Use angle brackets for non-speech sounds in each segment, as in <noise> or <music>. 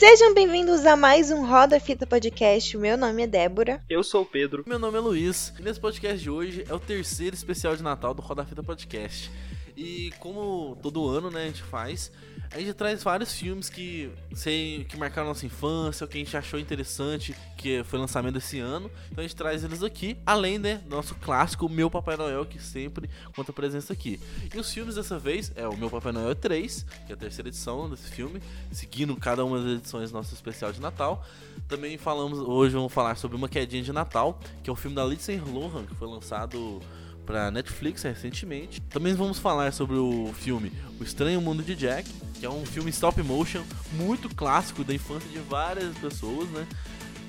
Sejam bem-vindos a mais um Roda Fita Podcast. O meu nome é Débora. Eu sou o Pedro. Meu nome é Luiz. E nesse podcast de hoje é o terceiro especial de Natal do Roda Fita Podcast. E como todo ano, né, a gente faz, a gente traz vários filmes que sei que marcaram nossa infância, que a gente achou interessante, que foi lançamento esse ano. Então a gente traz eles aqui, além né, do nosso clássico Meu Papai Noel, que sempre conta presença aqui. E os filmes dessa vez é o Meu Papai Noel 3, que é a terceira edição desse filme, seguindo cada uma das edições do nosso especial de Natal. Também falamos, hoje vamos falar sobre Uma Quedinha de Natal, que é um filme da Lindsay Lohan, que foi lançado para Netflix recentemente. Também vamos falar sobre o filme O Estranho Mundo de Jack, que é um filme stop motion muito clássico da infância de várias pessoas, né?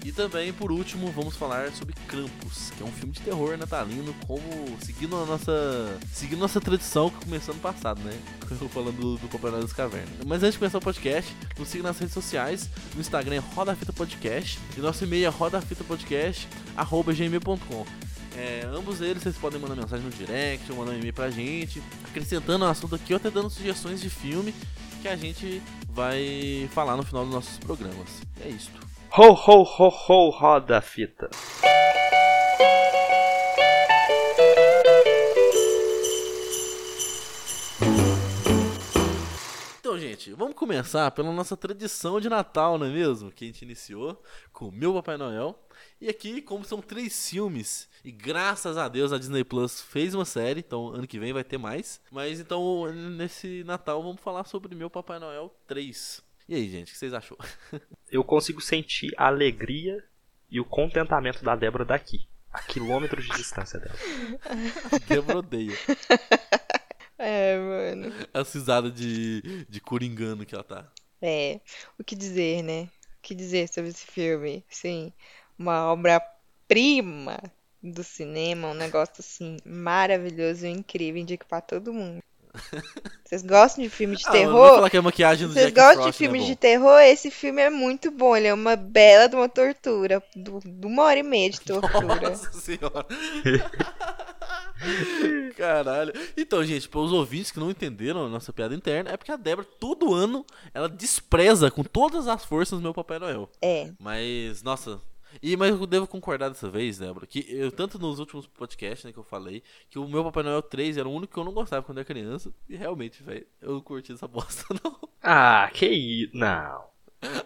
E também, por último, vamos falar sobre Krampus, que é um filme de terror natalino, como seguindo a nossa, seguindo nossa tradição que começou no passado, né? <laughs> Falando do, do Noel das Cavernas. Mas antes de começar o podcast, nos siga nas redes sociais, no Instagram é Roda Fita Podcast e nosso e-mail é rodafitapodcast@gmail.com. É, ambos eles vocês podem mandar mensagem no direct ou mandar um e-mail pra gente, acrescentando o assunto aqui ou até dando sugestões de filme que a gente vai falar no final dos nossos programas. É isto. Ho, ho, ho, ho, roda a fita. Então, gente, vamos começar pela nossa tradição de Natal, não é mesmo? Que a gente iniciou com o Meu Papai Noel. E aqui, como são três filmes, e graças a Deus a Disney Plus fez uma série, então ano que vem vai ter mais. Mas então, nesse Natal, vamos falar sobre Meu Papai Noel 3. E aí, gente, o que vocês achou? <laughs> Eu consigo sentir a alegria e o contentamento da Débora daqui, a quilômetros de distância dela. Débora odeia. <laughs> É, mano. A cisada de, de coringano que ela tá. É, o que dizer, né? O que dizer sobre esse filme? Sim, uma obra-prima do cinema, um negócio assim maravilhoso e incrível, indico pra todo mundo. <laughs> Vocês gostam de filme de Ah, terror? falar que a maquiagem do Vocês Jack gostam de Frost, filmes né, de bom? terror? Esse filme é muito bom. Ele é uma bela de uma tortura. De uma hora e meia de tortura. Nossa senhora. <laughs> <laughs> Caralho. Então, gente, para os ouvintes que não entenderam a nossa piada interna, é porque a Débora, todo ano, ela despreza com todas as forças o meu Papai Noel. É. Mas, nossa. E, mas eu devo concordar dessa vez, Débora, que eu, tanto nos últimos podcasts né, que eu falei, que o meu Papai Noel 3 era o único que eu não gostava quando era criança. E realmente, velho, eu não curti essa bosta, <laughs> não. Ah, que isso. Não.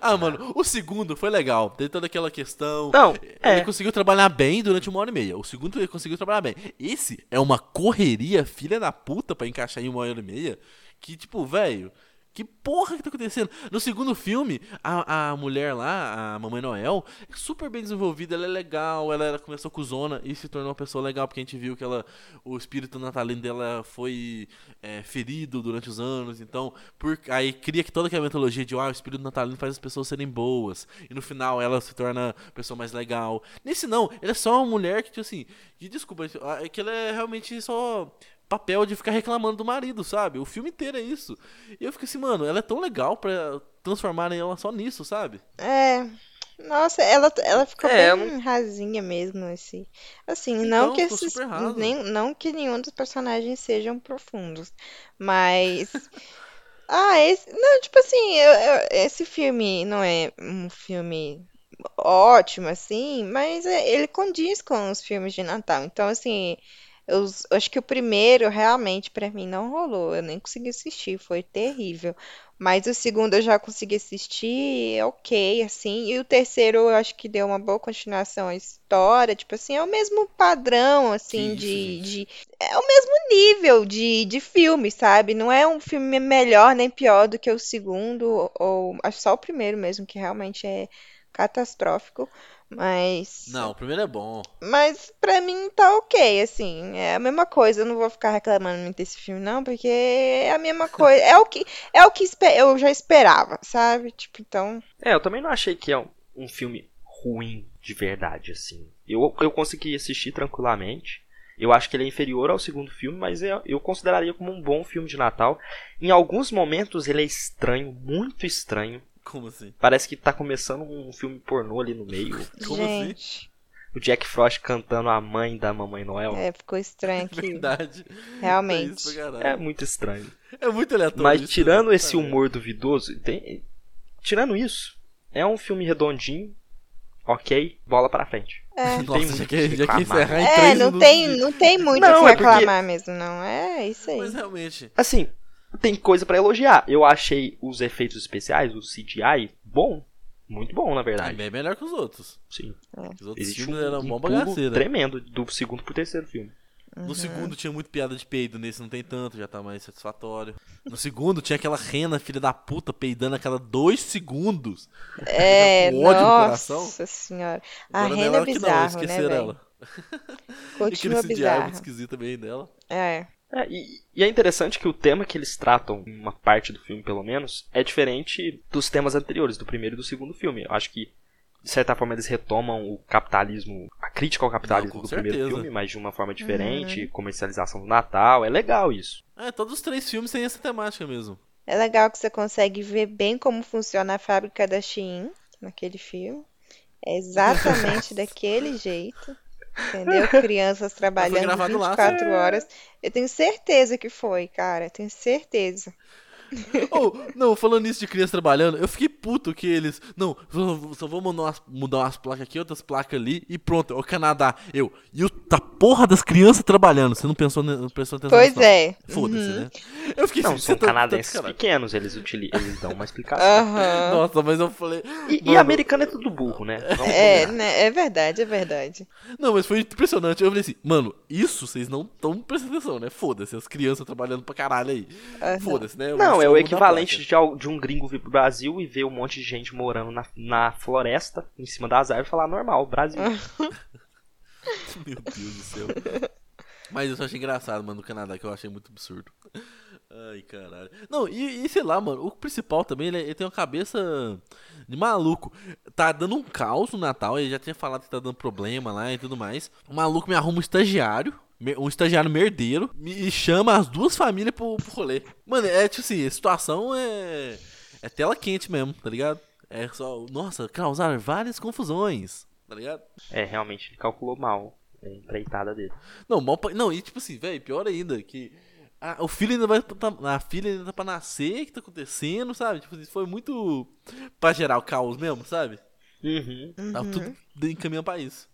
Ah, mano, o segundo foi legal. Tem toda aquela questão. Não, Ele é. conseguiu trabalhar bem durante uma hora e meia. O segundo ele conseguiu trabalhar bem. Esse é uma correria, filha da puta, pra encaixar em uma hora e meia. Que, tipo, velho. Que porra que tá acontecendo? No segundo filme, a, a mulher lá, a Mamãe Noel, é super bem desenvolvida, ela é legal, ela era, começou com zona e se tornou uma pessoa legal, porque a gente viu que ela, o espírito natalino dela foi é, ferido durante os anos, então, por, aí cria que toda aquela mitologia de ah, o espírito natalino faz as pessoas serem boas, e no final ela se torna a pessoa mais legal. Nesse não, ela é só uma mulher que, tipo assim, que desculpa, é que ela é realmente só papel de ficar reclamando do marido, sabe? O filme inteiro é isso. E eu fico assim, mano, ela é tão legal pra transformarem ela só nisso, sabe? É. Nossa, ela, ela ficou É, bem rasinha mesmo, esse. Assim, Então, não que esses, nem, não que nenhum dos personagens sejam profundos, mas <laughs> ah, esse, não, tipo assim, eu- eu- esse filme não é um filme ótimo assim, mas é- ele condiz com os filmes de Natal. Então, assim, eu, eu acho que o primeiro realmente pra mim não rolou, eu nem consegui assistir, foi terrível. Mas o segundo eu já consegui assistir, ok, assim. E o terceiro eu acho que deu uma boa continuação à história. Tipo assim, é o mesmo padrão, assim, Que de, isso, de... É o mesmo nível de, de filme, sabe? Não é um filme melhor nem pior do que o segundo, ou acho só o primeiro mesmo, que realmente é catastrófico. Mas... Não, o primeiro é bom. Mas pra mim tá ok, assim, é a mesma coisa. Eu não vou ficar reclamando muito desse filme, não, porque é a mesma <laughs> coisa. É o que, é o que eu já esperava, sabe? Tipo, então. É, eu também não achei que é um, um filme ruim de verdade, assim. Eu, eu consegui assistir tranquilamente. Eu acho que ele é inferior ao segundo filme, mas eu, eu consideraria como um bom filme de Natal. Em alguns momentos ele é estranho, muito estranho. Como assim? Parece que tá começando um filme pornô ali no meio. Como assim? gente, O Jack Frost cantando a mãe da Mamãe Noel. é, ficou estranho <laughs> aqui. Verdade. Realmente. É. É muito estranho. É muito aleatório. Mas isso, tirando né? esse humor duvidoso, tem- tirando isso, é um filme redondinho, ok, bola pra frente. É. Não tem Nossa, já muito que, o que já que reclamar. encerrar em É, não tem, não tem muito Não, o que é porque- reclamar mesmo, não. É isso aí. Mas realmente. Assim, tem coisa pra elogiar. Eu achei os efeitos especiais, o CGI, bom. Muito bom, na É verdade. bem melhor que os outros. Sim. Os outros Existe filmes um, eram um pulo bagaceira. tremendo do segundo pro terceiro filme. No Uhum. segundo tinha muito piada de peido, nesse não tem tanto, já tá mais satisfatório. No segundo tinha aquela rena, filha da puta, peidando a cada dois segundos. É, com ódio no coração. nossa senhora. A Agora Rena é que não, bizarro, né, esqueceram velho? ela. E Continua aquele CGI bizarro. muito esquisito também dela. É. É, e, e é interessante que o tema que eles tratam, em uma parte do filme pelo menos, é diferente dos temas anteriores, do primeiro e do segundo filme. Eu acho que, de certa forma, eles retomam o capitalismo, a crítica ao capitalismo Não, do primeiro certeza. filme, mas de uma forma diferente, comercialização do Natal, é legal isso. É, todos os três filmes têm essa temática mesmo. É legal que você consegue ver bem como funciona a fábrica da Shein naquele filme. É exatamente <laughs> daquele jeito. Entendeu? <laughs> Crianças trabalhando gravado lá, 24 horas. Eu tenho certeza que foi, cara. Tenho certeza. <laughs> Oh, não, falando nisso de criança trabalhando, eu fiquei puto que eles. Não, só, vou mudar umas, mudar umas placas aqui, outras placas ali e pronto, é o Canadá. Eu, e o da porra das crianças trabalhando. Você não pensou, não prestou atenção Pois é. Foda-se, né? Eu fiquei Não, assim, são tá- tá de canadenses sacanagem. pequenos, eles, utili- eles dão uma explicação. Aham. Nossa, mas eu falei. E, e americano é tudo burro, né? Vamos É, né? É verdade, é verdade. Não, mas foi impressionante. Eu falei assim, mano, isso vocês não estão prestando atenção, né? Foda-se, as crianças trabalhando pra caralho aí. Aham. Foda-se, né? Não, é o equivalente de, de um gringo vir pro Brasil e ver um monte de gente morando na, na floresta, em cima das árvores, e falar normal, Brasil. <laughs> Meu Deus do céu. Mas eu só achei engraçado, mano, no Canadá, que eu achei muito absurdo. Ai, caralho. Não, e, e sei lá, mano, o principal também, ele, ele tem uma cabeça de maluco. Tá dando um caos no Natal, ele já tinha falado que tá dando problema lá e tudo mais. O maluco me arruma um estagiário, um estagiário merdeiro, me e chama as duas famílias pro, pro rolê. Mano, é tipo assim, a situação é. É tela quente mesmo, tá ligado? É só. Nossa, causar várias confusões, tá ligado? É, realmente ele calculou mal a empreitada dele. Não, mal pra- Não, e tipo assim, velho, pior ainda, que a- o filho ainda vai. Tá, a filha ainda tá pra nascer, o que tá acontecendo, sabe? Tipo assim, foi muito pra gerar o caos mesmo, sabe? Uhum. Tava tudo encaminhando pra isso.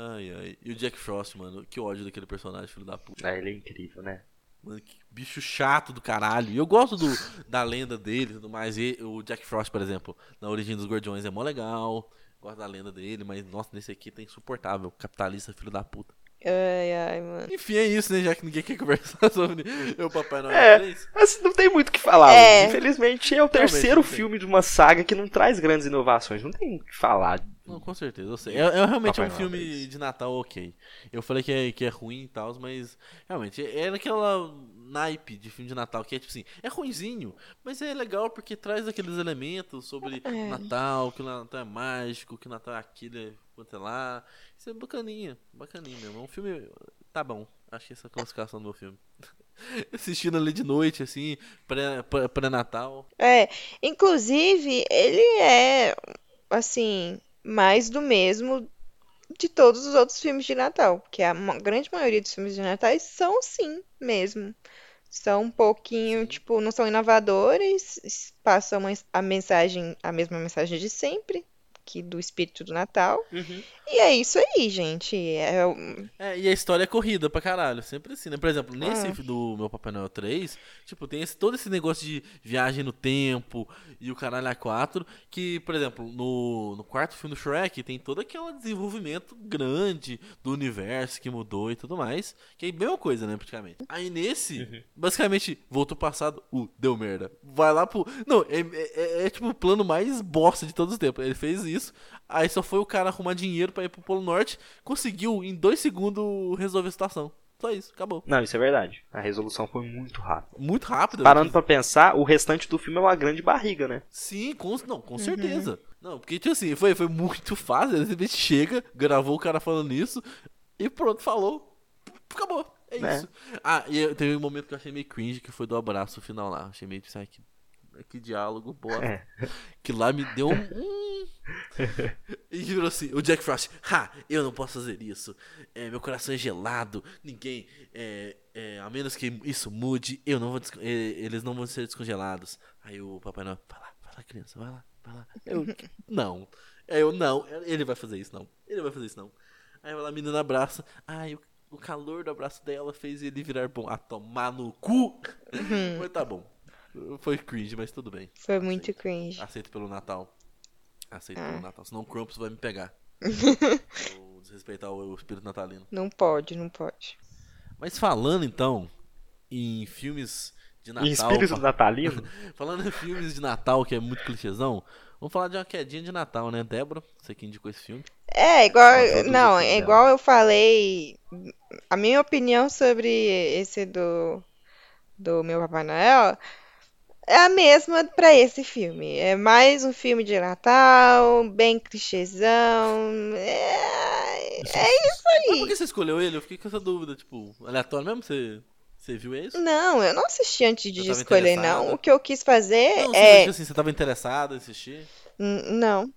Ai, ai. E o Jack Frost, mano, que ódio daquele personagem, filho da puta. É, ele é incrível, né? Mano, que bicho chato do caralho. E eu gosto do, da lenda dele e tudo mais. E o Jack Frost, por exemplo, na origem dos Guardiões é mó legal. Gosto da lenda dele, mas nossa, nesse aqui tá insuportável. Capitalista, filho da puta. Ai, ai, mano. Enfim, é isso, né? Já que ninguém quer conversar <laughs> sobre o Papai Noel É. 3. Mas não tem muito o que falar. É. Infelizmente é o terceiro filme de uma saga que não traz grandes inovações. Não tem o que falar. Não, com certeza, eu sei. É, é realmente Papai um Noel filme 3. de Natal ok. Eu falei que é, que é ruim e tal, mas realmente é naquela naipe de filme de Natal que é tipo assim, é ruinzinho, mas é legal porque traz aqueles elementos sobre É. Natal, que o Natal é mágico, que o Natal é aquilo, é quanto é lá. Isso é bacaninha, bacaninha mesmo. É um filme. Tá bom, achei essa classificação do meu filme. <laughs> Assistindo ali de noite, assim, pré- pré- pré-Natal. É, inclusive, ele é, assim, mais do mesmo de todos os outros filmes de Natal, porque a grande maioria dos filmes de Natal são assim mesmo. São um pouquinho, tipo, não são inovadores, passam a mensagem, a mesma mensagem de sempre, que do espírito do Natal. Uhum. E é isso aí, gente. É, É, e a história é corrida pra caralho, sempre assim, né? Por exemplo, nesse Ah. do meu Papai Noel 3, tipo, tem esse, todo esse negócio de viagem no tempo e o caralho a 4, que, por exemplo, no, no quarto filme do Shrek tem todo aquele desenvolvimento grande do universo que mudou e tudo mais, que é a mesma coisa, né, praticamente. Aí nesse, basicamente, voltou pro passado, uh, deu merda. Vai lá pro... Não, é, é- é- é, tipo o plano mais bosta de todos os tempos. Ele fez isso, aí só foi o cara arrumar dinheiro pra ir pro Polo Norte, conseguiu em dois segundos resolver a situação. Só isso, acabou. Não, isso é verdade. A resolução foi muito rápida. Muito rápido. Parando pra pensar, o restante do filme é uma grande barriga, né? Sim, com, não, com certeza. Não, porque, tipo assim, foi, foi muito fácil. Ele simplesmente chega, gravou o cara falando isso e pronto, falou. Acabou. É É. isso. Ah, e eu- teve um momento que eu achei meio cringe, que foi do abraço final lá. Achei meio, sabe, que, que diálogo, boa. É. Que lá me deu um... <laughs> e virou assim, o Jack Frost, ha, eu não posso fazer isso. É, meu coração é gelado, ninguém... É, é, a menos que isso mude, eu não vou é, eles não vão ser descongelados. Aí o Papai Noel, vai lá, vai lá, criança, vai lá. Ela, <laughs> Eu, não. Aí eu, não, ele vai fazer isso, não. Ele vai fazer isso, não. Aí ela, a menina abraça. Ai, o, o calor do abraço dela fez ele virar bom. Ah, tomar no cu! Mas tá bom. Foi cringe, mas tudo bem. Foi muito cringe. Aceito pelo Natal. Aceito Ah. pelo Natal. Senão o Krampus vai me pegar. <laughs> Vou desrespeitar o, o espírito natalino. Não pode, não pode. Mas falando então em filmes de Natal. E espírito fa- natalino? <laughs> Falando em filmes de Natal, que é muito clichêzão, vamos falar de uma quedinha de Natal, né? Débora, você que indicou esse filme. É, igual. Não, é dela. igual eu falei. A minha opinião sobre esse do. Do meu Papai Noel é a mesma pra esse filme. É mais um filme de Natal, bem clichêzão. É, é isso Mas por aí. que você escolheu ele? Eu fiquei com essa dúvida, tipo, aleatório mesmo? Você, você viu isso? Não, eu não assisti antes de Eu escolher, interessada. não. O que eu quis fazer Não, você é. assim, você tava interessado em assistir? N- Não,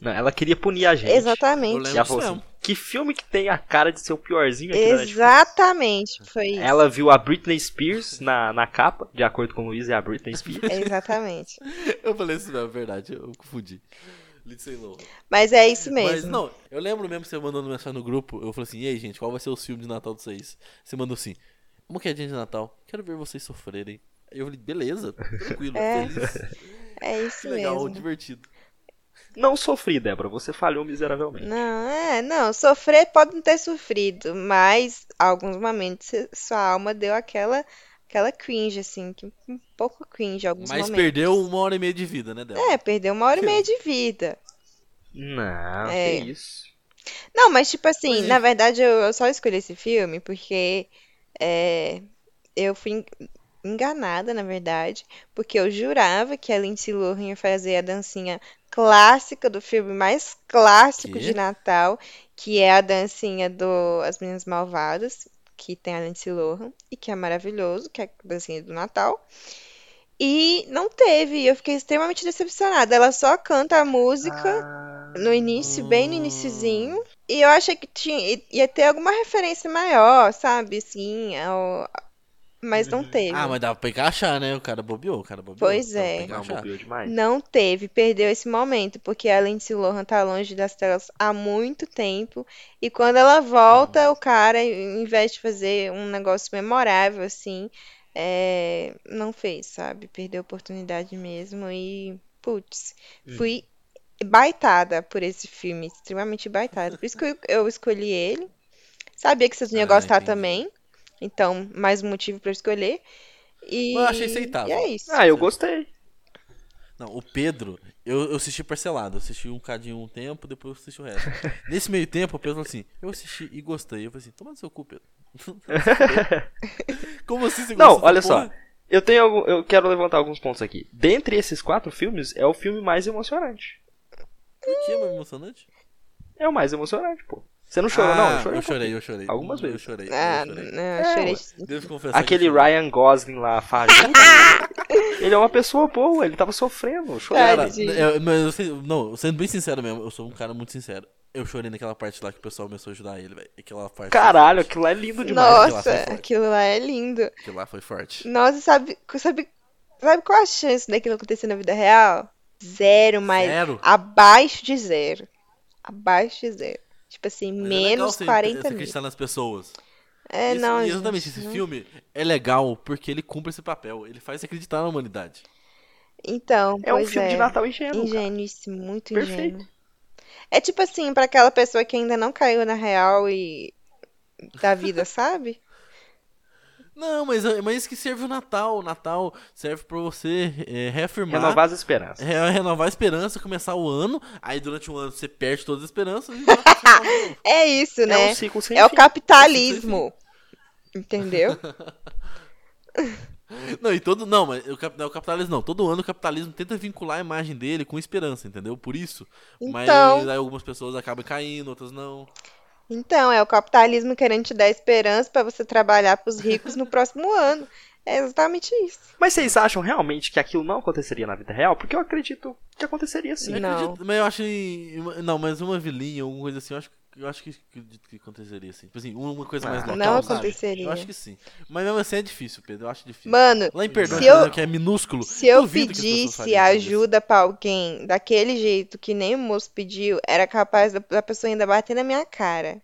Não, ela queria punir a gente. Eu exatamente. lembro E falou assim, mesmo. Que filme que tem a cara de ser o piorzinho aqui? Exatamente, foi isso. Ela viu a Britney Spears na, na capa, de acordo com o Luiz, é a Britney Spears. <laughs> Exatamente. Eu falei isso mesmo, é verdade, eu confundi. Lindsay Lohan. Mas é isso Mas mesmo. não, eu lembro mesmo que você mandando mensagem no grupo, eu falei assim, e aí gente, qual vai ser o filme de Natal de vocês? Você mandou assim, uma quedinha de Natal, quero ver vocês sofrerem. Aí eu falei, beleza, tranquilo, É. feliz, É isso que legal, mesmo. divertido. Não sofri, Débora, você falhou miseravelmente. Não, é, não, sofrer pode não ter sofrido, mas alguns momentos sua alma deu aquela aquela cringe assim, que um pouco cringe em alguns Mas momentos. perdeu uma hora e meia de vida, né, Débora? É, perdeu uma hora e meia de vida. Não, É. que isso. Não, mas tipo assim, Mas na é. verdade eu, eu só escolhi esse filme porque é, eu fui en- enganada, na verdade, porque eu jurava que a Lindsay Lohan ia fazer a dancinha clássica do filme mais clássico Quê? de Natal, que é a dancinha do As Meninas Malvadas, que tem a Lindsay Lohan e que é maravilhoso, que é a dancinha do Natal. E não teve, eu fiquei extremamente decepcionada. Ela só canta a música Ah, no início, bem no iniciozinho. E eu achei que tinha, ia ter alguma referência maior, sabe? Assim, ao- mas não teve. Ah, mas dava pra encaixar, né? O cara bobeou, o cara bobeou. Pois Dava é. Não, encaixar. bobeou demais. Não teve, perdeu esse momento, porque a Lindsay Lohan tá longe das telas há muito tempo. E quando ela volta, o cara, em vez de fazer um negócio memorável, assim, é, não fez, sabe? Perdeu a oportunidade mesmo e, putz, fui baitada por esse filme, extremamente baitada. Por isso que eu, eu escolhi ele. Sabia que vocês iam Ah, gostar entendi. também. Então, mais um motivo pra eu escolher. E, Eu achei aceitável. e é isso. Ah, eu gostei. Não, o Pedro, eu, eu assisti parcelado. Eu assisti um cadinho um tempo, depois eu assisti o resto. <laughs> Nesse meio tempo, o Pedro falou assim: Eu assisti e gostei. Eu falei assim: Toma no seu cu, Pedro. <laughs> Como assim você Não, olha só. porra? Eu tenho algum, eu quero levantar alguns pontos aqui. Dentre esses quatro filmes, é o filme mais emocionante. Por que é mais emocionante? É o mais emocionante, pô. Você não chorou, Ah, não? Eu chorei. eu chorei, eu chorei. Algumas Eu vezes. chorei. Ah, eu chorei. não, É, eu chorei. ué. Devo confessar Aquele que eu chorei. Ryan Gosling lá, farinha. <laughs> ele é uma pessoa boa, ele tava sofrendo. eu Chorei. Eu, mas eu não, sendo bem sincero mesmo, eu sou um cara muito sincero. Eu chorei naquela parte lá que o pessoal começou a ajudar ele, velho. Aquela parte. Caralho, aquilo lá é lindo demais. aquilo lá Nossa, foi forte. aquilo lá é lindo. Aquilo lá foi forte. Nossa, sabe, sabe, sabe qual a chance daquilo acontecer na vida real? Zero, mas Zero? abaixo de zero. Abaixo de zero. Tipo assim, Mas é legal menos você- 40 você mil. acreditar nas pessoas. É, Esse- não, e exatamente, gente, esse não- filme é legal porque ele cumpre esse papel. Ele faz acreditar na humanidade. Então, É um filme é. de Natal ingênuo. cara. Ingênuíssimo, muito Perfeito. ingênuo. É tipo assim, pra aquela pessoa que ainda não caiu na real e da vida, <laughs> sabe? Não, mas, mas isso que serve o Natal. O Natal serve pra você é, reafirmar. Renovar as esperanças. re- renovar a esperança, começar o ano. Aí durante um ano você perde todas as esperanças e. <laughs> É isso, É né? um ciclo sem É o capitalismo. Entendeu? <laughs> <laughs> Não, e todo. Não, mas o, o capitalismo não. Todo ano o capitalismo tenta vincular a imagem dele com esperança, entendeu? Por isso. Mas Então. aí algumas pessoas acabam caindo, outras não. Então, é o capitalismo querendo te dar esperança pra você trabalhar pros ricos no próximo <laughs> ano. É exatamente isso. Mas vocês acham realmente que aquilo não aconteceria na vida real? Porque eu acredito que aconteceria sim. Eu Não. acredito- mas eu acho. Não, mas uma vilinha, alguma coisa assim, eu acho, eu acho que acredito que aconteceria assim. Tipo assim, uma coisa mais Ah, local, Não aconteceria. Eu acho que sim. Mas mesmo assim é difícil, Pedro. Eu acho difícil. Mano, Lá em Perdão, se eu- que é minúsculo. se eu pedisse ajuda pra alguém daquele jeito que nem o moço pediu, era capaz da, da pessoa ainda bater na minha cara.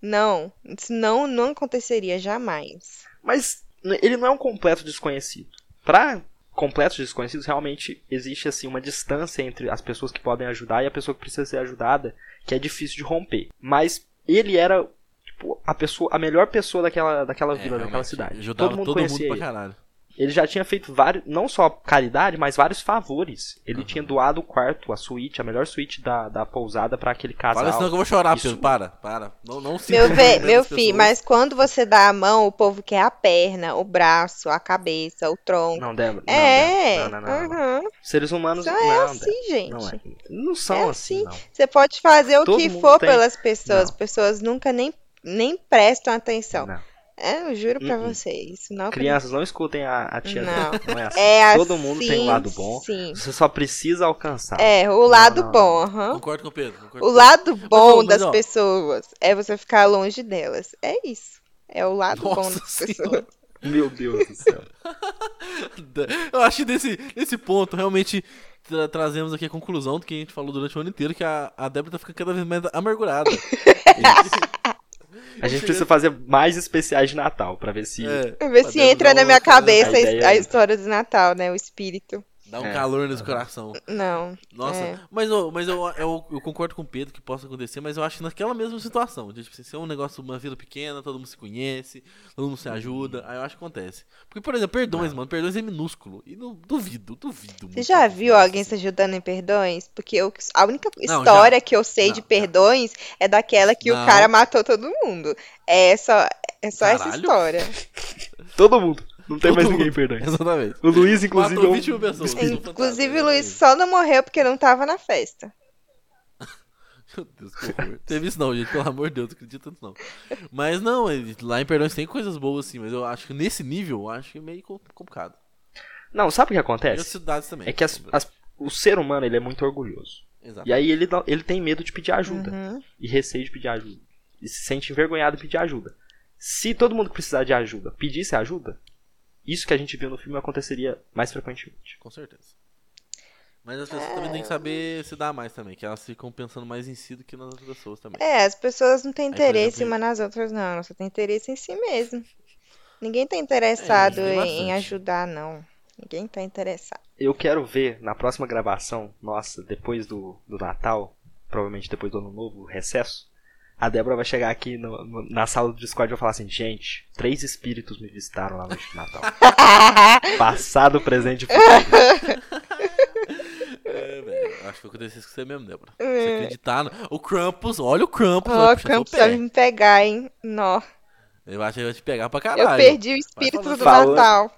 Não, isso não, não aconteceria jamais. Mas ele não é um completo desconhecido. Pra completos desconhecidos, realmente existe assim uma distância entre as pessoas que podem ajudar e a pessoa que precisa ser ajudada, que é difícil de romper. Mas ele era tipo a pessoa, a melhor pessoa daquela daquela É, vila, daquela cidade. Ajudava Todo mundo todo conhecia mundo ele. pra caralho. Ele já tinha feito vários, não só caridade, mas vários favores. Ele Aham. tinha doado o quarto, a suíte, a melhor suíte da, da pousada pra aquele casal. Fala senão que eu vou chorar, Isso- Pedro. Para, para. Não, não se Meu, ve, meu filho, mas quando você dá a mão, o povo quer a perna, o braço, a cabeça, o tronco. Não, Débora. não, É, não, não, não, não. uhum. Seres humanos Só não, é assim, gente. não é. Não são É assim, não. Você pode fazer o Todo que for tem- pelas pessoas, pessoas nunca nem, nem prestam atenção. Não. É, eu juro pra Uh-uh. você, isso não Crianças, não escutem a, a tia Não. Não é assim. É Todo mundo tem um lado bom. Sim. Você só precisa alcançar. É, o lado não, bom, aham. Concordo com o Pedro. concordo O lado bom das ó. pessoas é você ficar longe delas. É isso. É o lado bom Nossa das Senhora. pessoas. Meu Deus do céu. <laughs> Eu acho que nesse, nesse ponto, realmente, tra- trazemos aqui a conclusão do que a gente falou durante o ano inteiro, que a, a Débora tá ficando cada vez mais amargurada. <laughs> A gente precisa fazer mais especiais de Natal pra ver se. É, Pra ver se entra na minha cabeça A a é- história do Natal, né? O espírito. Dá um É. calor nesse coração. Não. Nossa, É. mas, eu, mas eu, eu, eu concordo com o Pedro que possa acontecer, mas eu acho que naquela mesma situação, de tipo, assim, ser um negócio, uma vila pequena, todo mundo se conhece, todo mundo se ajuda, aí eu acho que acontece. Porque, por exemplo, perdões, mano, perdões é minúsculo. E não, duvido, duvido. Você já viu alguém se ajudando em perdões? Porque eu- a única Não, história que eu sei Não, de perdões é daquela que Não. o cara matou todo mundo. É só, é só essa história. <laughs> Todo mundo. Não tem Todo mais mundo. ninguém perdão. Exatamente. O Luiz, inclusive. Matou é um 20 mil pessoas. Fantasma, Inclusive, o Luiz só não morreu porque não tava na festa. <laughs> Meu Deus, que horror. Teve isso não, gente, pelo amor de Deus, não acredito tanto não. Mas não, ele- lá em Perdões tem coisas boas sim, mas eu acho que nesse nível, eu acho que é meio com- complicado. Não, sabe o que E acontece? outras cidades também. É que as- as- o ser humano ele é muito orgulhoso. Exato. E aí ele, ele tem medo de pedir ajuda. Uhum. E receio de pedir ajuda. E se sente envergonhado de pedir ajuda. Se todo mundo que precisar de ajuda pedisse ajuda, isso que a gente viu no filme aconteceria mais frequentemente. Com certeza. Mas as pessoas também têm que saber se dar mais também, que elas ficam pensando mais em si do que nas outras pessoas também. É, as pessoas não têm interesse exemplo, umas nas outras, não. Elas só têm interesse em si mesmo. Ninguém tá interessado É, tem em, bastante. em ajudar, não. Ninguém tá interessado. Eu quero ver na próxima gravação, nossa, depois do, do Natal, provavelmente depois do Ano Novo, recesso, a Débora vai chegar aqui no- no- na sala do Discord e vai falar assim: gente, três espíritos me visitaram lá no noite de Natal. <laughs> Passado, presente e futuro. <laughs> É, velho. Acho que vai acontecer isso com você mesmo, Débora. É. Você acreditar no... O Krampus, olha o Krampus. Ó, vai o pé. vai me pegar, hein? Nó. Eu acho que ele vai te pegar pra Eu caralho. perdi o espírito do Falando- Natal.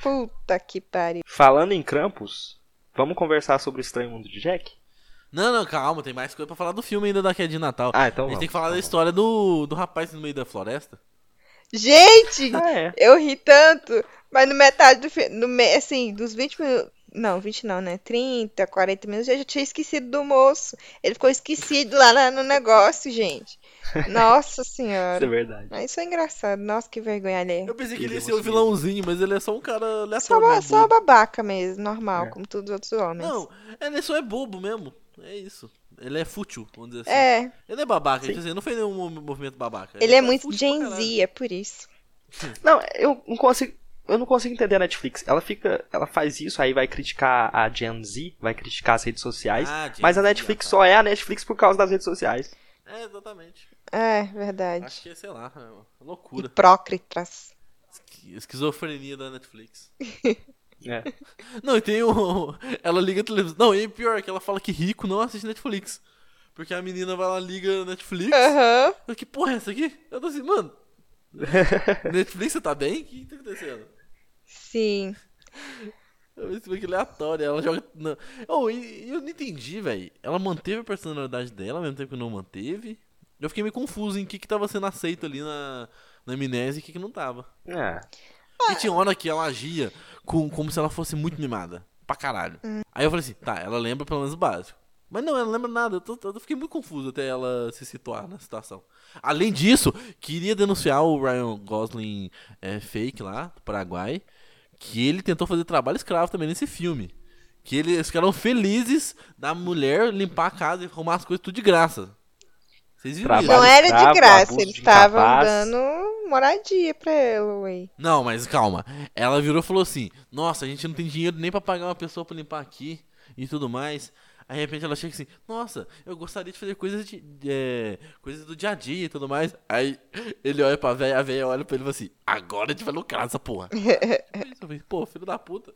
Puta que pariu. Falando em Krampus, vamos conversar sobre o Estranho Mundo de Jack? Não, não, calma, tem mais coisa pra falar do filme ainda daqui de Natal. Ah, então a gente vamos, tem que falar tá da história do, do rapaz no meio da floresta. Gente, Ah, é. eu ri tanto, mas no metade do filme, no assim, dos 20 minutos, não, 20 não, né? 30, 40 minutos, eu já tinha esquecido do moço. Ele ficou esquecido lá no negócio, gente. Nossa <laughs> Isso é senhora. verdade. Mas isso é engraçado. Nossa, que vergonha alheia. Eu pensei que ele ia ser o vilãozinho, mas ele é só um cara Só, aleatório. ba- né, só babaca mesmo, normal, É. como todos os outros homens. Não, ele só é bobo mesmo. É isso. Ele é fútil, vamos dizer assim. É, Ele é babaca, Sim. quer dizer, não fez nenhum mov- movimento babaca. ele é só muito fútil Gen pra caralho. Z, é por isso. <laughs> Não, eu não consigo. Eu não consigo entender a Netflix. Ela fica. Ela faz isso, aí vai criticar a Gen Z, vai criticar as redes sociais. Ah, Gen mas a Z, Netflix tá. só é a Netflix por causa das redes sociais. É, exatamente. É, verdade. Acho que é, sei lá, é loucura. Hipócritas. Esqui- Esquizofrenia da Netflix. <laughs> É. <laughs> Não, e tem o. <laughs> Ela liga a televisão. Não, e pior, que ela fala que rico não assiste Netflix. Porque a menina vai lá, liga Netflix. Aham. Eu, que porra é essa aqui? Eu tô assim, mano. <laughs> Netflix, você tá bem? O que tá acontecendo? Sim. Eu vi isso aqui aleatório. Ela joga. Não. Oh, e, eu não entendi, velho. Ela manteve a personalidade dela ao mesmo tempo que não manteve. Eu fiquei meio confuso em o que, que tava sendo aceito ali na, na amnésia e o que, que não tava. É. Porque tinha hora que ela agia com, como se ela fosse muito mimada. Pra caralho. Aí eu falei assim, tá, ela lembra pelo menos o básico. Mas não, ela não lembra nada. Eu, tô- eu fiquei muito confuso até ela se situar na situação. Além disso, queria denunciar o Ryan Gosling é, fake lá, do Paraguai, que ele tentou fazer trabalho escravo também nesse filme. Que ele- eles ficaram felizes da mulher limpar a casa e arrumar as coisas tudo de graça. Vocês viram isso? Não era de graça, eles estavam dando moradia pra ela, ué. Não, mas calma. Ela virou e falou assim: Nossa, a gente não tem dinheiro nem pra pagar uma pessoa pra limpar aqui e tudo mais. Aí de repente ela chega assim: Nossa, eu gostaria de fazer coisas de, de- é, coisas do dia a dia e tudo mais. Aí ele olha pra véia, a véia olha pra ele e fala assim: Agora a gente vai lucrar essa porra. <laughs> Pô, filho da puta.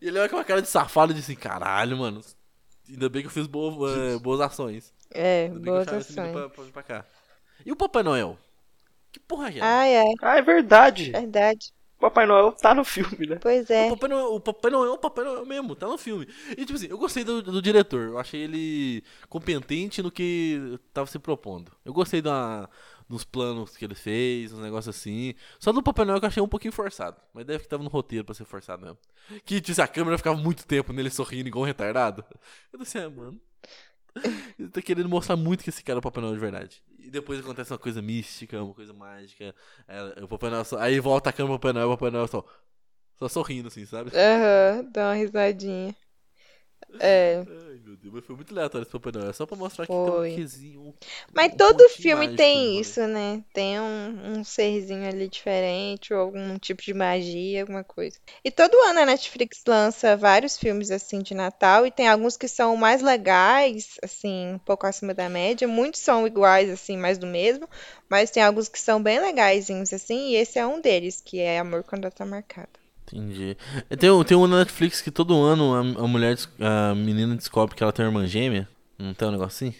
E ele olha com uma cara de safado e diz assim: Caralho, mano. Ainda bem que eu fiz boas, é, <laughs> boas ações. É, Ainda bem que eu boas ações. pra, pra vir pra cá. E o Papai Noel? Que porra é? Ah, é, Ah, é verdade. verdade. O Papai Noel tá no filme, né? Pois O é. Papai, Noel, o Papai Noel é o Papai Noel mesmo, tá no filme. E tipo assim, eu gostei do, do diretor, eu achei ele competente no que tava se propondo. Eu gostei da, dos planos que ele fez, uns negócios assim. Só do Papai Noel que eu achei um pouquinho forçado. Mas deve que tava no roteiro pra ser forçado mesmo. Que tipo, assim, a câmera ficava muito tempo nele sorrindo igual um retardado. Eu disse, é, mano. Ele tá querendo mostrar muito que esse cara é o Papai Noel de verdade. E depois acontece uma coisa mística, uma coisa mágica. É, o Papai Noel só- Aí volta a câmera pro Papai Noel, o Papai Noel só. Só sorrindo assim, sabe? Aham, dá uma risadinha. É. Ai, meu Deus, mas foi muito aleatório esse Papai Noel. É só pra mostrar que tem um Foi. quezinho. um- Mas um todo filme mágico tem rolê. isso, né? Tem um, um serzinho ali diferente, ou algum tipo de magia, alguma coisa. E todo ano a Netflix lança vários filmes assim de Natal, e tem alguns que são mais legais, assim, um pouco acima da média. Muitos são iguais, assim, mais do mesmo, mas tem alguns que são bem legaisinhos, assim, e esse é um deles, que é Amor Quando Data Marcada. Entendi. É, Tem, tem um na Netflix que todo ano a, a mulher, a menina descobre que ela tem uma irmã gêmea. Não tem um negócio assim?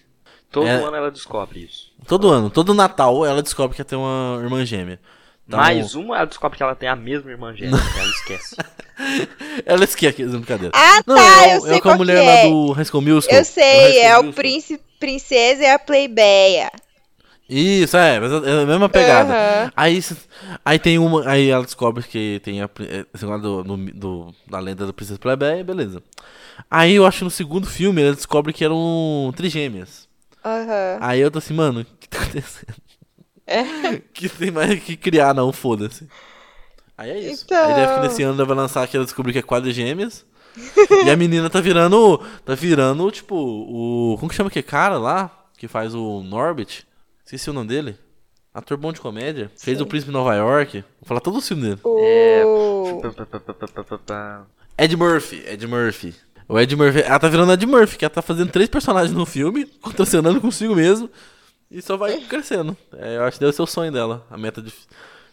Todo É. ano ela descobre isso. Todo ano, todo Natal ela descobre que ela tem uma irmã gêmea. Então, Mais uma, ela descobre que ela tem a mesma irmã gêmea. <laughs> ela esquece. <laughs> Ela esquece, brincadeira. Ah, Não, tá, é, eu o- sei é com a mulher que lá é. do High School Musical. Eu sei, é o Musical. príncipe, princesa e a plebeia. Isso, é, mas é a mesma pegada. Aham. Aí, aí tem uma. Aí ela descobre que tem a, eh, do, do, do- da lenda do Princesa Plebeia, beleza. Aí eu acho que no segundo filme ela descobre que eram trigêmeas. Aham. Aí eu tô assim, mano, o que tá acontecendo? É. <laughs> Que tem mais que criar, não, foda-se. Aí é isso. Então. Aí deve que nesse ano ela vai lançar que ela descobriu que é quadrigêmeas. e a menina tá virando. Tá virando, tipo, o. Como que chama aquele cara lá? Que faz o Norbit? Esqueci o nome dele. Ator bom de comédia. Fez o Príncipe de Nova York. Vou falar todo o filme dele. É. O... <laughs> Ed Murphy. Ed Murphy. O Ed Murphy. Ela tá virando Ed Murphy, que ela tá fazendo três personagens no filme, <laughs> contracenando consigo mesmo. E só vai <laughs> crescendo. É, eu acho que deve ser o sonho dela, a meta de,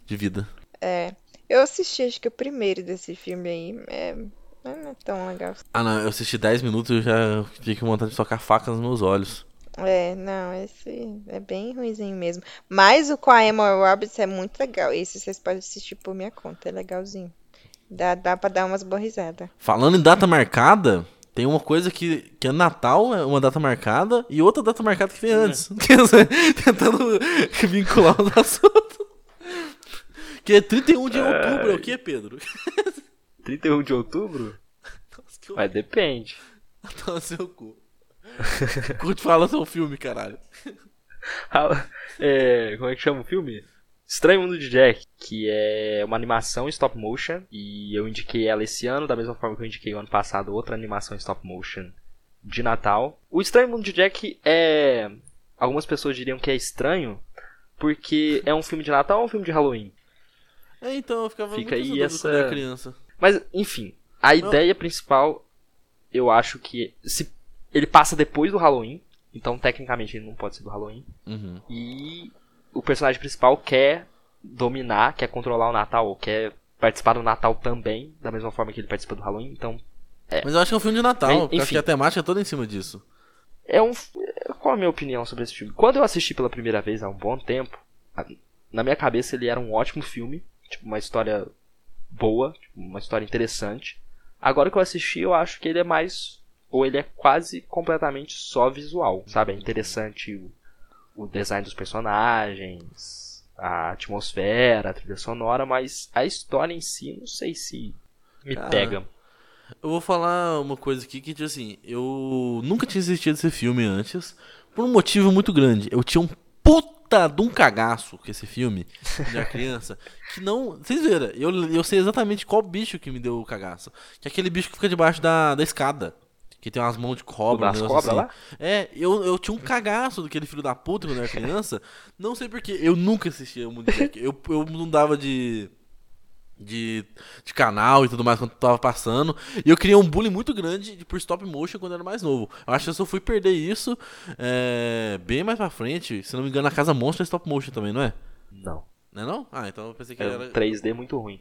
de vida. É. Eu assisti, acho que o primeiro desse filme aí. É... Não é tão legal. Ah, não, eu assisti 10 minutos e eu já fiquei com vontade de tocar faca nos meus olhos. É, não, esse é bem ruimzinho mesmo. Mas o com a Emma Roberts é muito legal. Esse vocês podem assistir por minha conta, é legalzinho. Dá, dá pra dar umas boas risadas. Falando em data marcada, tem uma coisa que, que é Natal, é uma data marcada, e outra data marcada que vem antes. <laughs> Dizer, Tentando <laughs> vincular os assuntos. Que é 31 de outubro, é o que, Pedro? <laughs> 31 de outubro? Nossa, que Mas depende. Toma seu cu. <laughs> Curte fala seu filme, caralho. Ah, é, como é que chama o filme? Estranho Mundo de Jack, que é uma animação stop motion, e eu indiquei ela esse ano, da mesma forma que eu indiquei o ano passado outra animação stop motion de Natal. O Estranho Mundo de Jack é. Algumas pessoas diriam que é estranho, porque é um filme de Natal ou um filme de Halloween? É, então, eu ficava Fica muito aí essa- quando eu era criança. Mas, enfim, a ideia principal, eu acho que. Se, ele passa depois do Halloween, então tecnicamente ele não pode ser do Halloween. Uhum. E o personagem principal quer dominar, quer controlar o Natal, ou quer participar do Natal também, da mesma forma que ele participa do Halloween. Então, Mas eu acho que é um filme de Natal, En- porque eu acho enfim. que a temática é toda em cima disso. é um. Qual a minha opinião sobre esse filme? Quando eu assisti pela primeira vez há um bom tempo, na minha cabeça ele era um ótimo filme, tipo, uma história boa, tipo, uma história interessante. Agora que eu assisti, eu acho que ele é mais. Ou ele é quase completamente só visual, sabe? É interessante o, o design dos personagens, a atmosfera, a trilha sonora, mas a história em si, não sei se me Cara, pega. Eu vou falar uma coisa aqui que, tipo assim, eu nunca tinha assistido esse filme antes, por um motivo muito grande. Eu tinha um puta de um cagaço com esse filme, de criança, <laughs> que não... Vocês viram, eu, eu sei exatamente qual bicho que me deu o cagaço. Que é aquele bicho que fica debaixo da, da escada. Que tem umas mãos de cobra. Um cobras negócio lá? assim. É, eu, eu tinha um cagaço daquele filho da puta quando eu era criança. não sei porquê. Eu nunca assistia o Mundo Jack. Eu, eu não dava de, de. de canal e tudo mais quando tava passando. E eu queria um bullying muito grande por stop motion quando eu era mais novo. Eu acho que eu só fui perder isso é, bem mais pra frente. Se não me engano, a Casa Monstro é stop motion também, não é? Não. Não é não? Ah, então eu pensei que É era. um 3D muito ruim.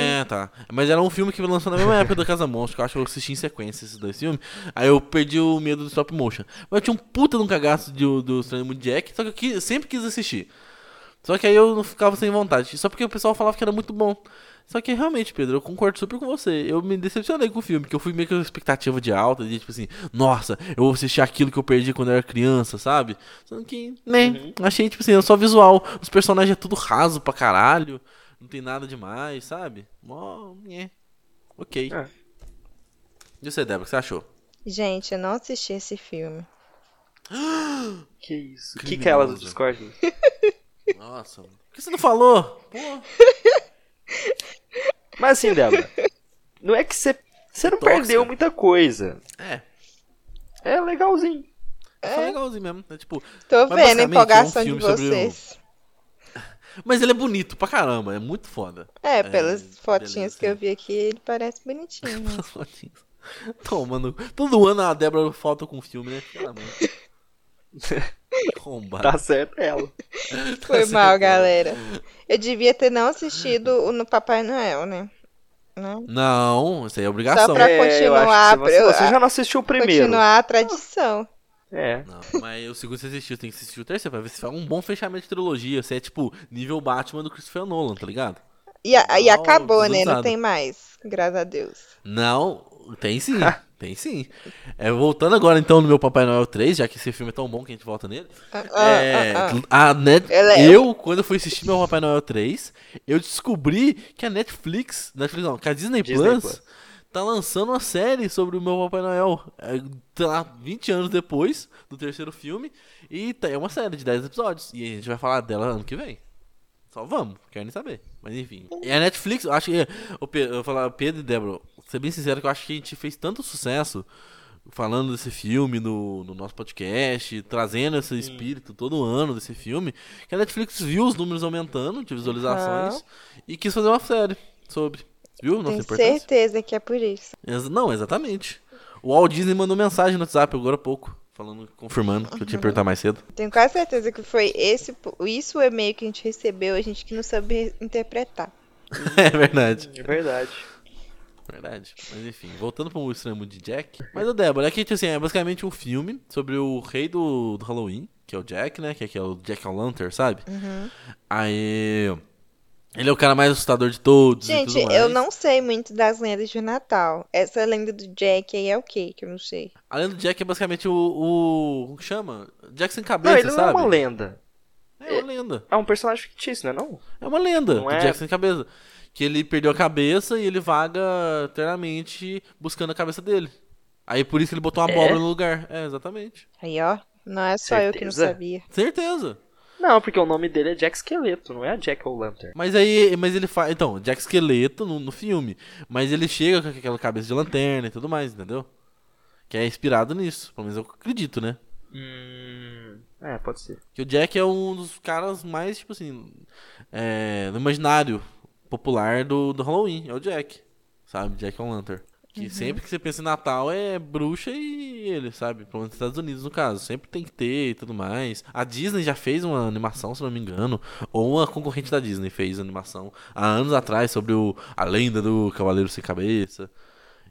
É, tá. Mas era um filme que lançou na mesma época da Casa Monstro, que eu acho que eu assisti em sequência esses dois filmes. Aí eu perdi o medo do stop motion. Mas eu tinha um puta de um cagaço do Mundo de Jack, só que eu sempre quis assistir. Só que aí eu não ficava sem vontade. Só porque o pessoal falava que era muito bom. Só que realmente, Pedro, eu concordo super com você. Eu me decepcionei com o filme, porque eu fui meio que com expectativa de alta, de tipo assim, nossa, eu vou assistir aquilo que eu perdi quando eu era criança, sabe? Só que, né, achei, tipo assim, só visual. Os personagens é tudo raso pra caralho. Não tem nada demais, sabe? Mó, é. Ok. É. E você, Débora, o que você achou? Gente, eu não assisti esse filme. <gasps> Que isso? O que, que é ela do. Discord? Nossa, mano. Por que você não falou? Pô. <laughs> Mas assim, Débora, não é que você. Você não Tóxica. perdeu muita coisa. É, É legalzinho. foi legalzinho mesmo. É tipo, Tô vendo a é um empolgação de sobre o- vocês. Mas ele é bonito pra caramba, é muito foda. É, pelas fotinhas beleza. que eu vi aqui, ele parece bonitinho. né? <laughs> As fotinhas. Toma, no... todo ano a Débora falta com filme, né? Combate. <laughs> Tá certo ela. Foi certo. mal, galera. Eu devia ter não assistido o no Papai Noel, né? Não. Não, isso aí é obrigação. Só pra É, continuar, que você, pra- você já não assistiu o primeiro. Continuar a tradição. É. Não, mas o segundo você assistiu, tem que assistir o terceiro pra ver se faz um bom fechamento de trilogia. Se é tipo nível Batman do Christopher Nolan, tá ligado? E, a- e acabou, né? Não tem mais. Graças a Deus. Não, tem sim, <laughs> tem sim. É, voltando agora então no meu Papai Noel 3, já que esse filme é tão bom que a gente volta nele. Ah, ah, É, ah, ah. a Net, é- eu, quando eu fui assistir meu Papai Noel 3, eu descobri que a Netflix, Netflix não, que a Disney, Disney Plus, Plus. Tá lançando uma série sobre o meu Papai Noel, é, sei lá, 20 anos depois do terceiro filme, e tá- é uma série de 10 episódios, e a gente vai falar dela ano que vem. Só vamos, quero nem saber. Mas enfim. E a Netflix, eu acho que. Eu vou falar, Pedro e Débora, ser bem sincero que eu acho que a gente fez tanto sucesso falando desse filme no, no nosso podcast, trazendo esse espírito todo ano desse filme, que a Netflix viu os números aumentando de visualizações e quis fazer uma série sobre. Viu? Nossa Tenho importância? certeza que é por isso. Ex- Não, exatamente. O Walt Disney mandou mensagem no WhatsApp agora há pouco, falando, confirmando que eu tinha <laughs> que perguntar mais cedo. Tenho quase certeza que foi esse, isso o e-mail que a gente recebeu, a gente que não soube interpretar. <laughs> é verdade. É verdade. Verdade. Mas enfim, voltando pro Estranho Mundo de Jack. Mas o Débora, é que tipo assim, é basicamente um filme sobre o rei do, do Halloween, que é o Jack, né? Que é, que é o Jack O'Lantern, sabe? Aí. Ele é o cara mais assustador de todos. e Gente, eu não sei muito das lendas de Natal. Essa lenda do Jack aí é o quê? Que eu não sei. Além do Jack, é basicamente o. o como que chama? Jack sem cabeça, Não, ele não sabe? é uma lenda. É uma lenda. É um personagem fictício, não é não? É uma lenda Não do é? Jack sem cabeça. Que ele perdeu a cabeça e ele vaga eternamente buscando a cabeça dele. Aí por isso que ele botou uma É? abóbora no lugar. É, exatamente. Aí, ó. Não é só eu que não Certeza? sabia. Certeza. Não, porque o nome dele é Jack Esqueleto, não é Jack O'Lantern. Mas aí, mas ele faz. Então, Jack Esqueleto no, no filme. Mas ele chega com aquela cabeça de lanterna e tudo mais, entendeu? Que é inspirado nisso. Pelo menos eu acredito, né? Hum. É, pode ser. Que o Jack é um dos caras mais, tipo assim. É, no imaginário popular do, do Halloween. É o Jack. Sabe? Jack O'Lantern. Que sempre que você pensa em Natal é bruxa e ele, sabe? Pelo menos nos Estados Unidos, no caso. Sempre tem que ter e tudo mais. A Disney já fez uma animação, se não me engano. Ou uma concorrente da Disney fez animação há anos atrás sobre o, a lenda do Cavaleiro Sem Cabeça.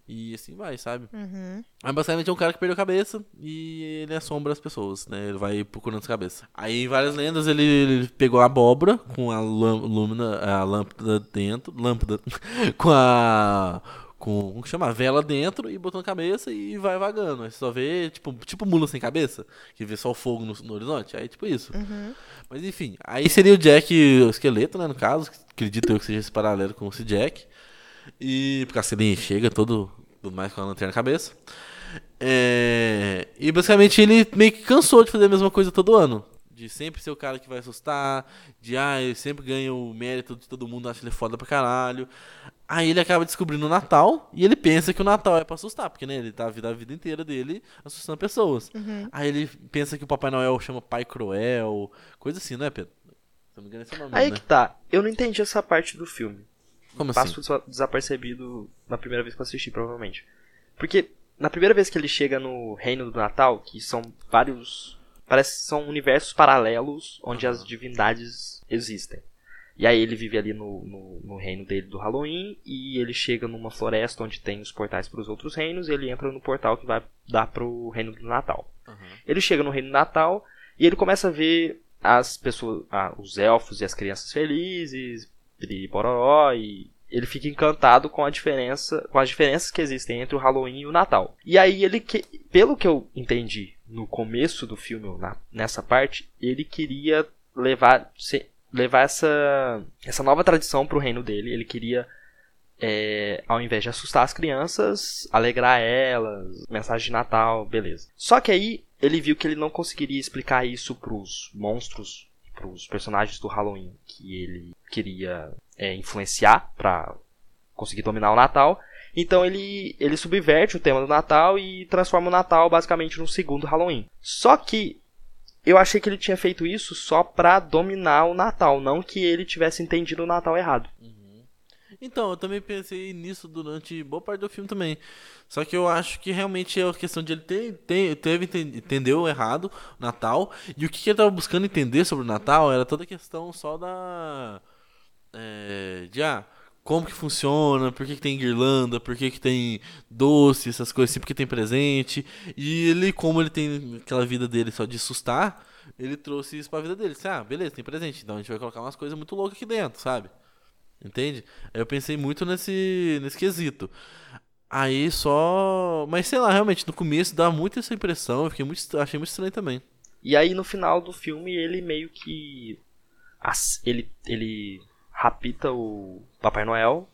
E assim vai, sabe? Uhum. Mas basicamente é um cara que perdeu a cabeça e ele assombra as pessoas, né? Ele vai procurando essa cabeça. Aí em várias lendas ele, ele pegou a abóbora com a lâmpada dentro, lâmpada <laughs> com a com como que chama? A vela dentro e botou na cabeça e vai vagando. Aí você só vê tipo tipo mula sem cabeça, que vê só o fogo no, no horizonte. Aí tipo isso. Mas enfim, aí seria o Jack o esqueleto, né, no caso, acredito eu que seja esse paralelo com esse Jack. E porque assim ele chega todo tudo mais com a lanterna na cabeça. É, e basicamente ele meio que cansou de fazer a mesma coisa todo ano. De sempre ser o cara que vai assustar, de ah, ele sempre ganha o mérito de todo mundo, acha ele foda pra caralho. Aí ele acaba descobrindo o Natal e ele pensa que o Natal é pra assustar, porque né, ele tá a vida, a vida inteira dele assustando pessoas. Aí ele pensa que o Papai Noel chama Pai Cruel, coisa assim, né, Pedro? Se não me engano, esse é o nome, Aí né? que tá. Eu não entendi essa parte do filme. Como assim? Passo desa- desapercebido na primeira vez que eu assisti, provavelmente. Porque na primeira vez que ele chega no Reino do Natal, que são vários. Parece que são universos paralelos onde as divindades existem. E aí ele vive ali no, no, no reino dele do Halloween e ele chega numa floresta onde tem os portais para os outros reinos e ele entra no portal que vai dar pro reino do Natal. Aham. Ele chega no reino do Natal e ele começa a ver as pessoas, ah, os elfos e as crianças felizes, e e ele fica encantado com a diferença, com as diferenças que existem entre o Halloween e o Natal. E aí ele, que, pelo que eu entendi no começo do filme, na- nessa parte, ele queria levar, se- levar essa, essa nova tradição pro reino dele. Ele queria é, ao invés de assustar as crianças, alegrar elas, mensagem de Natal, beleza. Só que aí ele viu que ele não conseguiria explicar isso pros monstros, pros personagens do Halloween que ele queria é, influenciar pra conseguir dominar o Natal. Então ele, ele subverte o tema do Natal e transforma o Natal basicamente num segundo Halloween. Só que eu achei que ele tinha feito isso só pra dominar o Natal, não que ele tivesse entendido o Natal errado. Então, eu também pensei nisso durante boa parte do filme também. Só que eu acho que realmente é a questão de ele ter, ter, teve, enten- entendeu errado o Natal. E o que, que ele tava buscando entender sobre o Natal era toda a questão só da. É, de ah, como que funciona, por que, que tem guirlanda, por que, que tem doce, essas coisas assim, porque tem presente. E ele, como ele tem aquela vida dele só de assustar, ele trouxe isso pra vida dele. Disse, ah, beleza, tem presente. Então a gente vai colocar umas coisas muito loucas aqui dentro, sabe? Entende? Aí eu pensei muito nesse, nesse quesito. Aí só. Mas sei lá, realmente, no começo dá muito essa impressão. Eu fiquei muito, achei muito estranho também. E aí no final do filme ele meio que. Ele, ele rapita o Papai Noel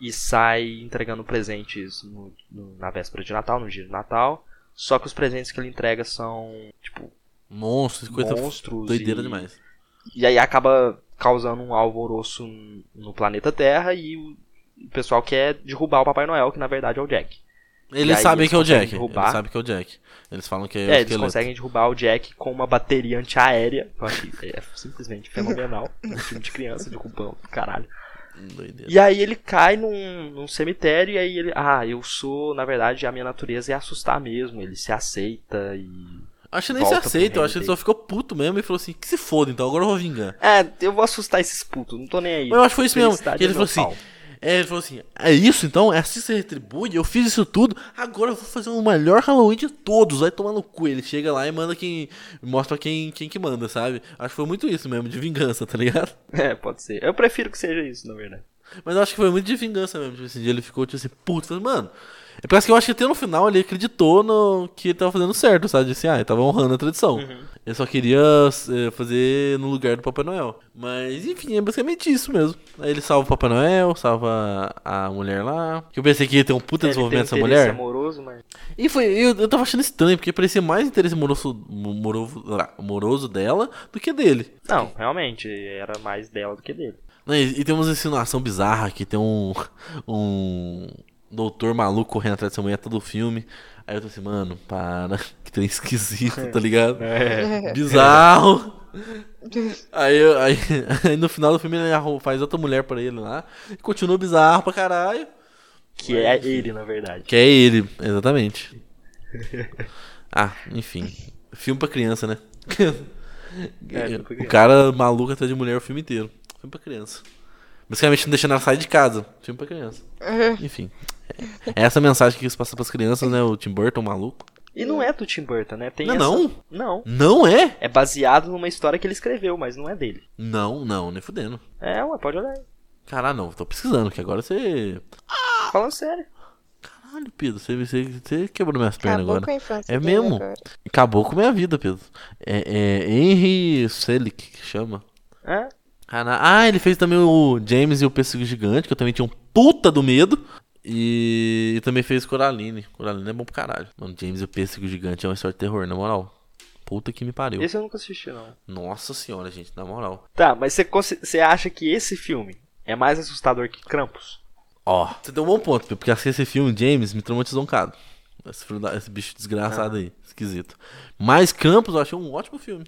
e sai entregando presentes no- no- na véspera de Natal, no dia de Natal. Só que os presentes que ele entrega são, tipo, Monstros, coisa monstros. doideira e, demais. E aí acaba causando um alvoroço no planeta Terra e o pessoal quer derrubar o Papai Noel, que na verdade é o Jack. Eles sabem eles que é o Jack. derrubar. Eles sabem que é o Jack. Eles falam que é, o É, eles esqueleto. conseguem derrubar o Jack com uma bateria antiaérea. Eu achei é simplesmente fenomenal. Um filme de criança derrubando, caralho. Doideira. E aí ele cai num, num cemitério e aí ele. Ah, eu sou. Na verdade, a minha natureza é assustar mesmo. Ele se aceita e. Acho que nem se aceita, eu acho que ele só ficou puto mesmo e falou assim: que se foda então, agora eu vou vingar. É, eu vou assustar esses putos, não tô nem aí. Mas eu acho que foi isso mesmo. Que ele é falou assim: pau. É, ele falou assim: é isso então? É assim que você retribui? Eu fiz isso tudo, agora eu vou fazer o melhor Halloween de todos. Vai tomar no cu. Ele chega lá e manda quem. Mostra quem, quem que manda, sabe? Acho que foi muito isso mesmo, de vingança, tá ligado? <laughs> É, pode ser. Eu prefiro que seja isso, na verdade. Mas eu acho que foi muito de vingança mesmo. Tipo assim, ele ficou tipo assim, puto, mano. É parece que eu acho que até no final ele acreditou no que ele tava fazendo certo, sabe? Disse, ah, ele tava honrando a tradição. Uhum. Ele só queria eh, fazer no lugar do Papai Noel. Mas, enfim, é basicamente isso mesmo. Aí ele salva o Papai Noel, salva a mulher lá. Que eu pensei que ia ter um puta Ele desenvolvimento dessa mulher. amoroso, mas. E foi, eu, eu tava achando estranho, porque parecia mais interesse amoroso, moroso, amoroso dela do que dele. Não, realmente, era mais dela do que dele. E, e tem umas insinuação bizarra que tem um. <laughs> Um. Doutor maluco correndo atrás dessa mulher todo o filme. Aí eu tô assim, mano, para. <laughs> Que trem esquisito, tá ligado? É. Bizarro. <laughs> Aí, eu- aí, <laughs> aí no final do filme ele faz outra mulher pra ele lá. E continua bizarro pra caralho. Que é ele, na verdade. Que é ele, exatamente. Ah, enfim. Filme pra criança, né? É, o criança. cara maluco atrás de mulher o filme inteiro. Filme pra criança. Basicamente não deixando ela sair de casa. Filme pra criança. Enfim. É essa mensagem que quis passar pras crianças, né? O Tim Burton maluco. E não é do Tim Burton, né? Tem Não, essa... não? Não. Não é? É baseado numa história que ele escreveu, mas não é dele. Não, não, nem fudendo. É, ué, pode olhar aí. Caralho, não, tô pesquisando, que agora você. Falando sério. Caralho, Pedro, você, você, você quebrou minhas pernas Acabou agora. com a infância É dele mesmo? agora. Acabou com minha vida, Pedro. É, é Henry Selick que chama. É? Ah, ele fez também o James e o Pêssego Gigante, que eu também tinha um puta do medo. E E também fez Coraline. Coraline é bom pro caralho. Mano, James e o Pêssego Gigante é uma história de terror, na moral. Puta que me pariu. Esse eu nunca assisti, não. Nossa senhora, gente, na moral. Tá, mas você, acha que esse filme é mais assustador que Krampus? Ó, você deu um bom ponto, porque assim, esse filme, James, me traumatizou um bocado. Esse, esse bicho desgraçado aí, esquisito. Mas Campos eu achei um ótimo filme.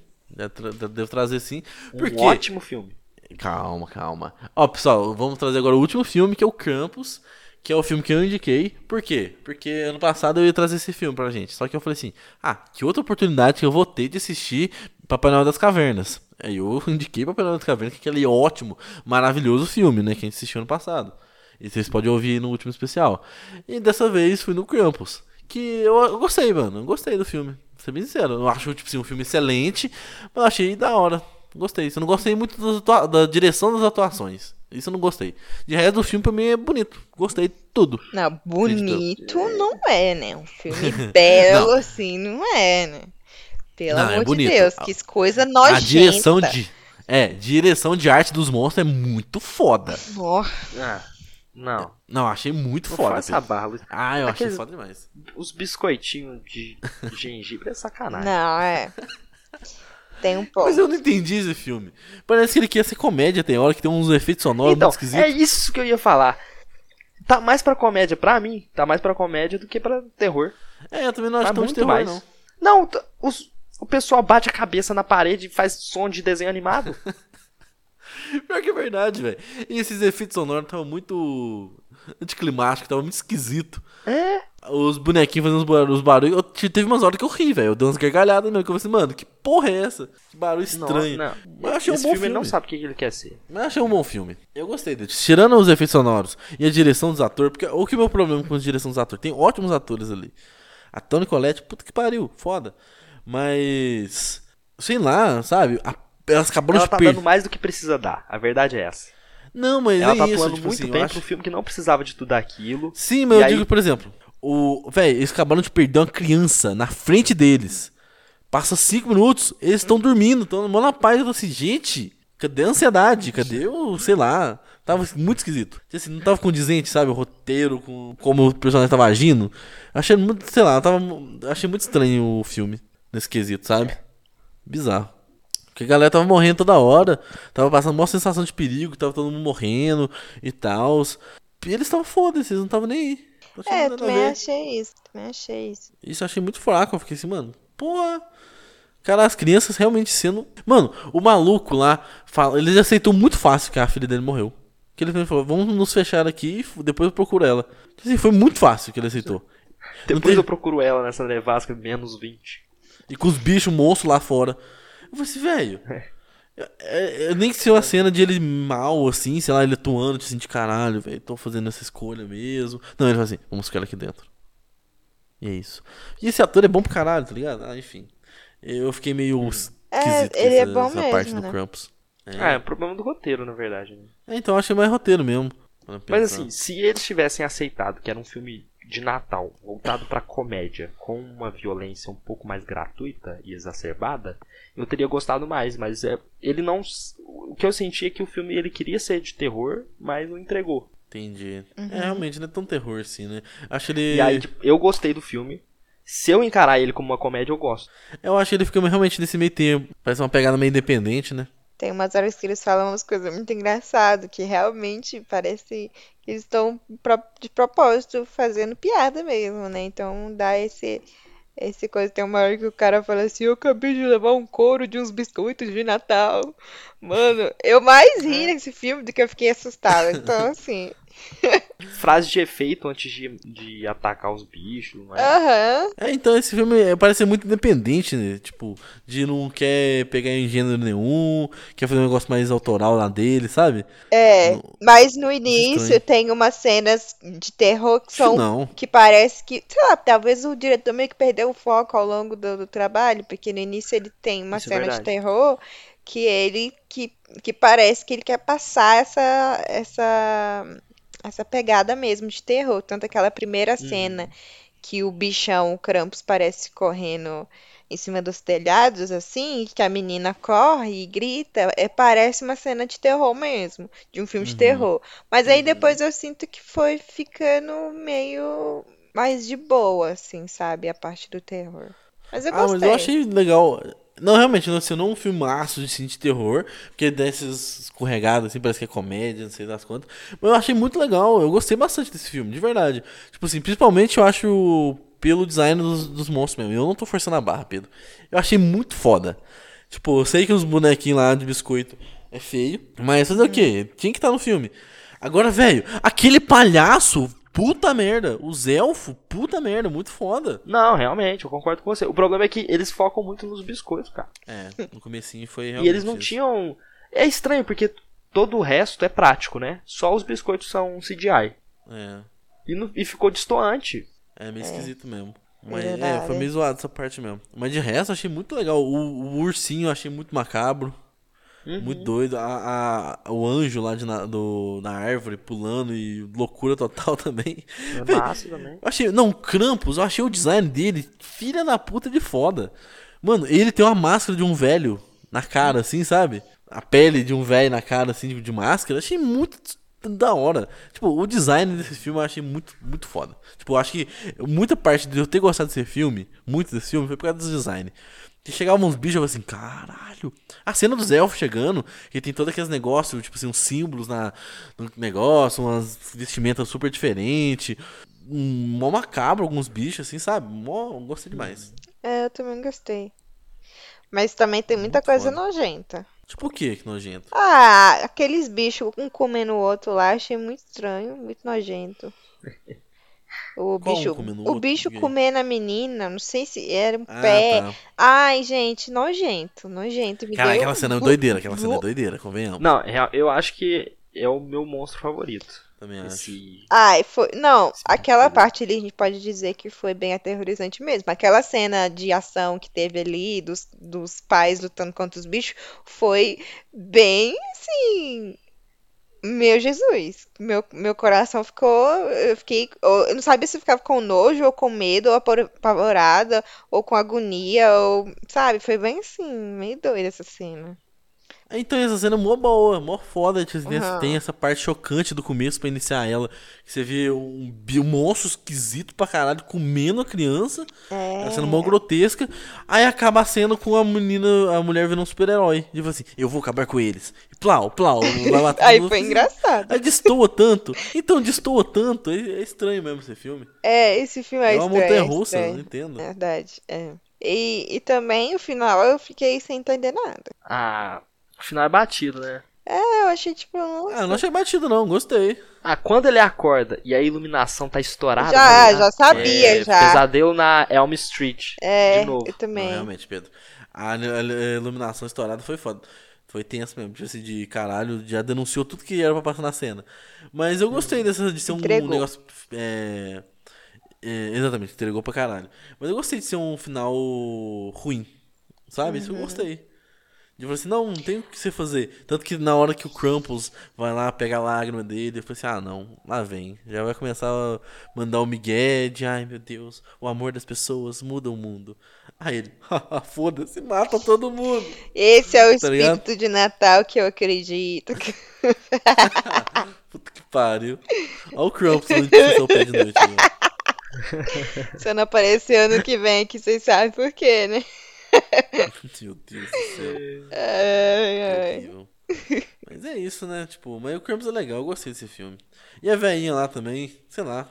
Devo trazer sim. Porque... Um ótimo filme. Calma, calma. Ó, pessoal, vamos trazer agora o último filme, que é o Campus, que é o filme que eu indiquei. Por quê? Porque ano passado eu ia trazer esse filme pra gente. Só que eu falei assim: ah, que outra oportunidade que eu vou ter de assistir Papai Noel das Cavernas. Aí eu <laughs> indiquei Papai Noel das Cavernas, que é aquele ótimo, maravilhoso filme, né? Que a gente assistiu ano passado. E vocês podem ouvir no último especial. E dessa vez fui no Campus. Que eu, gostei, mano. Eu gostei do filme. Vou ser bem sincero. Eu acho tipo, assim, um filme excelente, mas eu achei da hora. Gostei. Eu não gostei muito da direção das atuações. Isso eu não gostei. De resto, o filme pra mim é bonito. Gostei de tudo. Não, bonito não é, né? Um filme <laughs> belo, assim, não é, né? Pelo Não, é amor de bonito. Deus, que coisa nojenta. A direção de. É, direção de arte dos monstros é muito foda. Ó, Ah, não. Não, achei muito Não foda. essa. Luiz. Ah, eu achei Aqueles- foda demais. Os biscoitinhos de gengibre é sacanagem. não, é. <laughs> Tem um pouco. Mas eu não entendi esse filme. Parece que ele quer ser comédia, tem hora que tem uns efeitos sonoros Então, muito esquisitos. é isso que eu ia falar. Tá mais pra comédia, pra mim, tá mais pra comédia do que pra terror. É, eu também não acho Tá tão de muito terror, mais. não. Não, os- o pessoal bate a cabeça na parede e faz som de desenho animado. <laughs> Pior que é verdade, velho. E esses efeitos sonoros estavam muito anticlimáticos, tava muito esquisito. é. Os bonequinhos fazendo os barulhos. Os barulhos eu, te- teve umas horas que eu ri, velho. Eu dei umas gargalhadas mesmo. Que eu falei assim, mano, que porra é essa? Que barulho estranho. Não, Mas eu achei um Esse bom filme, filme. não sabe o que ele quer ser. Mas eu achei um bom filme. Eu gostei dele. Tirando os efeitos sonoros e a direção dos atores, porque o que é o meu problema com a direção dos atores? Tem ótimos atores ali. A Toni Collette, puta que pariu, foda. Mas. Sei lá, sabe? A- elas acabaram Ela de tá perder. dando mais do que precisa dar. A verdade é essa. Não, mas Ela é tá isso, atuando tipo muito assim, bem acho- pro filme que não precisava de tudo aquilo. Sim, mas eu aí- digo, por exemplo, o. Véi, eles acabaram de perder uma criança na frente deles. Passa cinco minutos, eles estão dormindo, estão mó na paz. Eu tô assim, gente, cadê a ansiedade? Cadê o, sei lá. Tava muito esquisito. Tipo Assim, não tava condizente, sabe? O roteiro, com como o personagem tava agindo. Achei muito, sei lá, tava, achei muito estranho o filme nesse quesito, sabe? Bizarro. Porque a galera tava morrendo toda hora. Tava passando uma sensação de perigo, tava todo mundo morrendo e tal. E eles estavam foda-se, eles não estavam nem aí. É, a também achei isso, também achei isso. Isso eu achei muito fraco. Eu fiquei assim, mano, porra. Cara, as crianças realmente sendo. Mano, o maluco lá, fala, ele aceitou muito fácil que a filha dele morreu. Que ele falou, vamos nos fechar aqui e depois eu procuro ela. Assim, foi muito fácil que ele aceitou. Depois teve- eu procuro ela nessa nevasca menos 20. E com os bichos monstros lá fora. Eu falei assim, velho. É, é, nem que seja uma cena de ele mal, assim, sei lá, ele atuando, tipo assim, de caralho, velho, tô fazendo essa escolha mesmo. Não, ele fala assim, vamos ficar aqui dentro. E é isso. E esse ator é bom pro caralho, tá ligado? Ah, enfim. Eu fiquei meio esquisito É, ele é essa, bom essa mesmo, parte do né? Krampus. É. Ah, é o problema do roteiro, na verdade. né? É, então eu achei mais roteiro mesmo. Mas assim, se eles tivessem aceitado que era um filme de Natal voltado pra comédia, com uma violência um pouco mais gratuita e exacerbada, eu teria gostado mais. Mas é, ele não. O que eu senti é que o filme ele queria ser de terror, mas não entregou. Entendi. Uhum. É, realmente, não é tão terror assim, né? Acho ele. E aí, tipo, eu gostei do filme. Se eu encarar ele como uma comédia, eu gosto. Eu acho que ele fica realmente nesse meio tempo. Parece uma pegada meio independente, né? Tem umas horas que eles falam umas coisas muito engraçadas, que realmente parece que eles estão de propósito fazendo piada mesmo, né? Então dá esse, esse coisa. Tem uma hora que o cara fala assim: Eu acabei de levar um couro de uns biscoitos de Natal. Mano, eu mais ri nesse filme do que eu fiquei assustada. Então, assim, <laughs> Frase de efeito antes de, de atacar os bichos, não é? aham. É, então esse filme é, parece ser muito independente, né? Tipo, de não quer pegar em gênero nenhum, quer fazer um negócio mais autoral lá dele, sabe? É, No- mas no início estranho. tem umas cenas de terror que são não. que parece que, sei lá, talvez o diretor meio que perdeu o foco ao longo do, do trabalho, porque no início ele tem uma Isso é cena de verdade. terror que ele que, que parece que ele quer passar essa essa essa pegada mesmo de terror, tanto aquela primeira cena que o bichão, o Krampus parece correndo em cima dos telhados assim, que a menina corre e grita, é, parece uma cena de terror mesmo, de um filme de terror. Mas aí depois eu sinto que foi ficando meio mais de boa, assim, sabe? A parte do terror. Mas eu Ah, mas gostei. eu achei legal. Não, realmente, não, assim, não um filmaço de, assim, de terror, porque desses escorregados, assim, parece que é comédia, não sei das quantas. Mas eu achei muito legal, eu gostei bastante desse filme, de verdade. Tipo assim, principalmente eu acho pelo design dos, dos monstros mesmo. Eu não tô forçando a barra, Pedro. Eu achei muito foda. Tipo, eu sei que os bonequinhos lá de biscoito é feio, mas fazer o quê? Tinha que estar no filme. Agora, velho, aquele palhaço, puta merda. Os elfos, puta merda, muito foda. Não, realmente, eu concordo com você. O problema é que eles focam muito nos biscoitos, cara. É, no comecinho foi E realmente eles não isso. tinham. É estranho, porque todo o resto é prático, né? Só os biscoitos são CGI. É. E, não- e ficou destoante. É meio esquisito mesmo. Mas, é, foi meio zoado essa parte mesmo. Mas de resto, eu achei muito legal. O, o ursinho eu achei muito macabro. Uhum. Muito doido. A, a- o anjo lá de na, do, na árvore pulando e loucura total <laughs> também. É massa também. Eu achei. Não, Krampus, eu achei o design dele filha da puta de foda. Mano, ele tem uma máscara de um velho na cara, assim, sabe? A pele de um velho na cara, assim, de, de máscara. Eu achei muito da hora. Tipo, o design desse filme eu achei muito, muito foda. Tipo, eu acho que muita parte de eu ter gostado desse filme, muito desse filme, foi por causa do design. Que chegavam uns bichos eu assim, caralho. A cena dos elfos chegando, que tem todos aqueles negócios, tipo assim, uns símbolos na, no negócio, umas vestimentas super diferentes. Um, mó macabro, alguns bichos, assim, sabe? Mó, gostei demais. É, eu também gostei. Mas também tem muita Muito coisa foda. nojenta. Tipo o que que nojento? Ah, aqueles bichos, um comendo o outro lá, achei muito estranho, muito nojento. <laughs> O Qual bicho, comendo o o bicho Por quê? comendo a menina, não sei se era um Ah, pé. tá. Ai, gente, nojento, nojento. Me Cara, deu aquela cena é doideira, aquela cena é doideira, convenhamos. Não, real- eu acho que é o meu monstro favorito. Também acho. Esse. Ai, foi. Não, Sim, aquela foi. parte ali a gente pode dizer que foi bem aterrorizante mesmo. Aquela cena de ação que teve ali, dos, dos pais lutando contra os bichos, foi bem assim. Meu Jesus, meu, meu coração ficou. Eu fiquei. Eu não sabia se eu ficava com nojo, ou com medo, ou apavorada, ou com agonia, ou. Sabe? Foi bem assim, meio doida essa cena. Então essa cena é mó boa, mó foda. tipo, tem essa- parte chocante do começo pra iniciar ela. Que você vê um, um monstro esquisito pra caralho comendo a criança. É. A cena mó grotesca. Aí acaba a cena com a menina, a mulher vendo um super-herói. Tipo assim, eu vou acabar com eles. E plau, plau. vai matar <laughs> Aí foi engraçado. Aí destoa tanto. Então, destoa tanto. É, é estranho mesmo esse filme. É, esse filme é É uma estranho. montanha é russa, eu estranho. não entendo. Verdade, é. E, e também o final eu fiquei sem entender nada. Ah, o final é batido, né? É, eu achei tipo, nossa. Ah, eu não achei batido não, gostei. Ah, quando ele acorda e a iluminação tá estourada. Já, ligado? já sabia, É, já. Pesadelo na Elm Street. É, de novo. eu Não, também. realmente, Pedro. A, iluminação estourada foi foda. Foi tenso mesmo. Tipo assim, de caralho, já denunciou tudo que era pra passar na cena. Mas eu gostei dessa de ser um Entregou. negócio. É, é, exatamente, entregou pra caralho. Mas eu gostei de ser um final ruim. Sabe? Isso eu Uhum. gostei. De falar assim, não, não tem o que você fazer. Tanto que na hora que o Krampus vai lá pegar a lágrima dele, eu falei assim, ah não, lá vem. Já vai começar a mandar o Miguel de, ai meu Deus, o amor das pessoas muda o mundo. Aí ele, haha, <laughs> foda-se, mata todo mundo. Esse é o Tá ligado? espírito de Natal que eu acredito. <laughs> Puta que pariu. Olha o Krampus puxar seu pé de noite. Né? <laughs> Se eu não aparecer ano que vem aqui, vocês sabem por quê, né? <laughs> Meu Deus do céu. Ai. Terrível. Mas é isso, né? Tipo, mas o Krampus é legal, eu gostei desse filme. E a velhinha lá também, sei lá.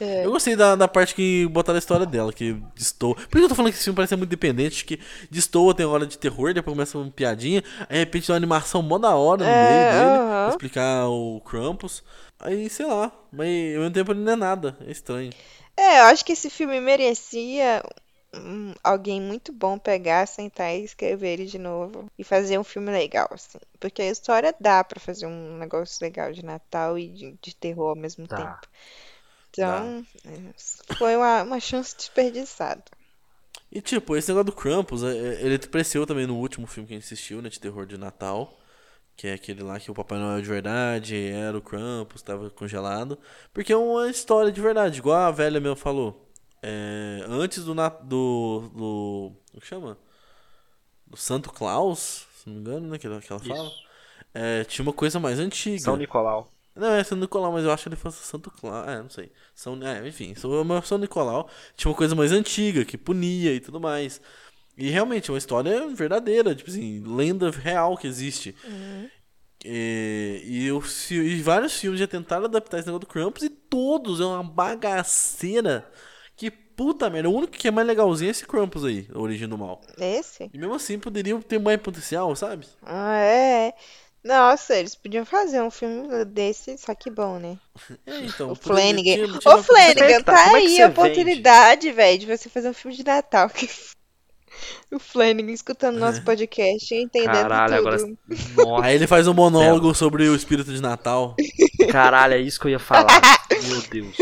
É. Eu gostei da, da parte que botaram a história dela, que destoa. Por que eu tô falando que esse filme parece muito independente? Que destoa, tem hora de terror, depois começa uma piadinha, aí de repente tem uma animação mó da hora no É, meio dele, aham. pra explicar o Krampus. Aí, sei lá, mas ao mesmo tempo ele não é nada, é estranho. É, eu acho que esse filme merecia hum, alguém muito bom pegar, sentar e escrever ele de novo e fazer um filme legal, assim. Porque a história dá pra fazer um negócio legal de Natal e de, de terror ao mesmo Dá. tempo. Então, é, foi uma, uma chance desperdiçada. E tipo, esse negócio do Krampus, é- é- ele apareceu também no último filme que a gente assistiu, né, de terror de Natal. Que é aquele lá que o Papai Noel de verdade era o Krampus, tava congelado. Porque é uma história de verdade, igual a velha mesmo falou. É, antes do, do, do. Como que chama? Do Santo Claus, se não me engano, né? Que ela, que ela fala. É, tinha uma coisa mais antiga. São Nicolau. Não, é São Nicolau, mas eu acho que ele fosse Santo Claus. É, não sei. São, é, enfim, São, São Nicolau tinha uma coisa mais antiga, que punia e tudo mais. E realmente é uma história verdadeira, tipo assim, lenda real que existe. Uhum. E, e, eu, e vários filmes já tentaram adaptar esse negócio do Krampus e todos é uma bagaceira. Puta merda. O único que é mais legalzinho é esse Krampus aí, a Origem do Mal. Esse? E mesmo assim poderiam ter mais potencial, sabe? Ah, é. Nossa, eles podiam fazer um filme desse, só que bom, né? <laughs> É, então. O Flanagan. Ô, Flanagan, Tá, tá é aí a oportunidade, velho, de você fazer um filme de Natal. <laughs> O Flanagan escutando nosso podcast e entendendo Caralho, tudo. agora. Nossa, Aí ele faz um monólogo sobre o espírito de Natal. caralho, é isso que eu ia falar. <laughs> Meu Deus.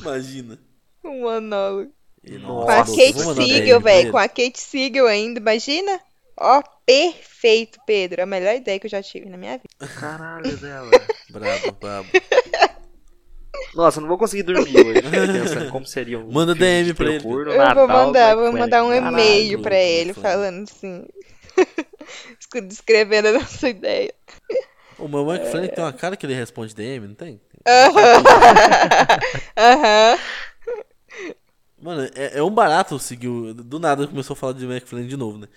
Imagina. Um monólogo. Nossa, Com a Kate vou mandar Siegel, velho. Com a Kate Siegel ainda, imagina? Ó, perfeito, Pedro. A melhor ideia que eu já tive na minha vida. Caralho dela. <laughs> Brabo, brabo. <laughs> Nossa, eu não vou conseguir dormir hoje. Pensando como seria um. Manda DM de pra ele. Eu vou Natal, mandar, Black vou mandar um e-mail pra ele falando assim. <laughs> Descrevendo a nossa ideia. O meu Mike Flanagan tem uma cara que ele responde DM, não tem? Aham. Mano, é, é um barato seguir o... Do nada começou a falar de Flanagan de novo, né?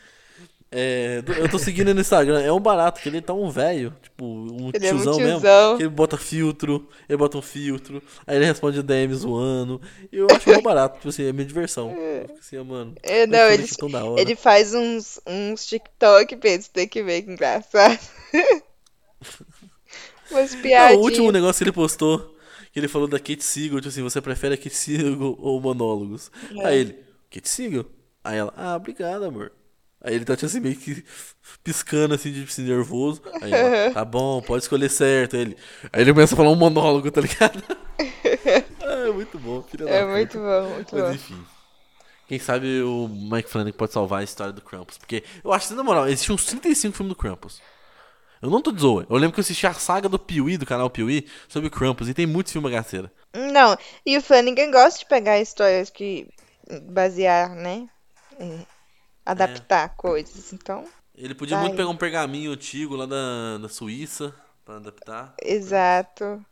É, eu tô seguindo ele no Instagram, é um barato, que ele tá um velho, tipo, um Ele é um tiozão mesmo. tiozão. Que ele bota filtro, ele bota um filtro, aí ele responde DM zoando. E eu acho mó barato, tipo assim, é minha diversão. <laughs> Fico assim, ah, mano. É, Mike não, ele, é ele faz uns, uns TikTok, Pedro, você tem que ver que engraçado. <laughs> Umas piadinhas. o último negócio que ele postou, que ele falou da Kate Siegel, tipo assim, você prefere a Kate Siegel ou monólogos? É. Aí ele, Kate Siegel? Aí ela, ah, obrigado, amor. Aí ele tá tipo assim, meio que piscando assim, de assim, nervoso. Aí ela, <laughs> tá bom, pode escolher certo. Aí ele, aí ele começa a falar um monólogo, tá ligado? <laughs> ah, é muito bom, filha É puta. muito bom, muito Mas bom. enfim. Quem sabe o Mike Flanagan pode salvar a história do Krampus. Porque eu acho que, na moral, existem uns 35 filmes do Krampus. Eu não tô de zoa. Eu lembro que eu assisti a saga do Piuí, do canal Piuí, sobre o Krampus. E tem muitos filmes bagaceira. Não, e o Flanagan gosta de pegar histórias que basear, né? É, adaptar coisas. Então, Ele podia Vai. muito pegar um pergaminho antigo lá da, da Suíça pra adaptar. exato.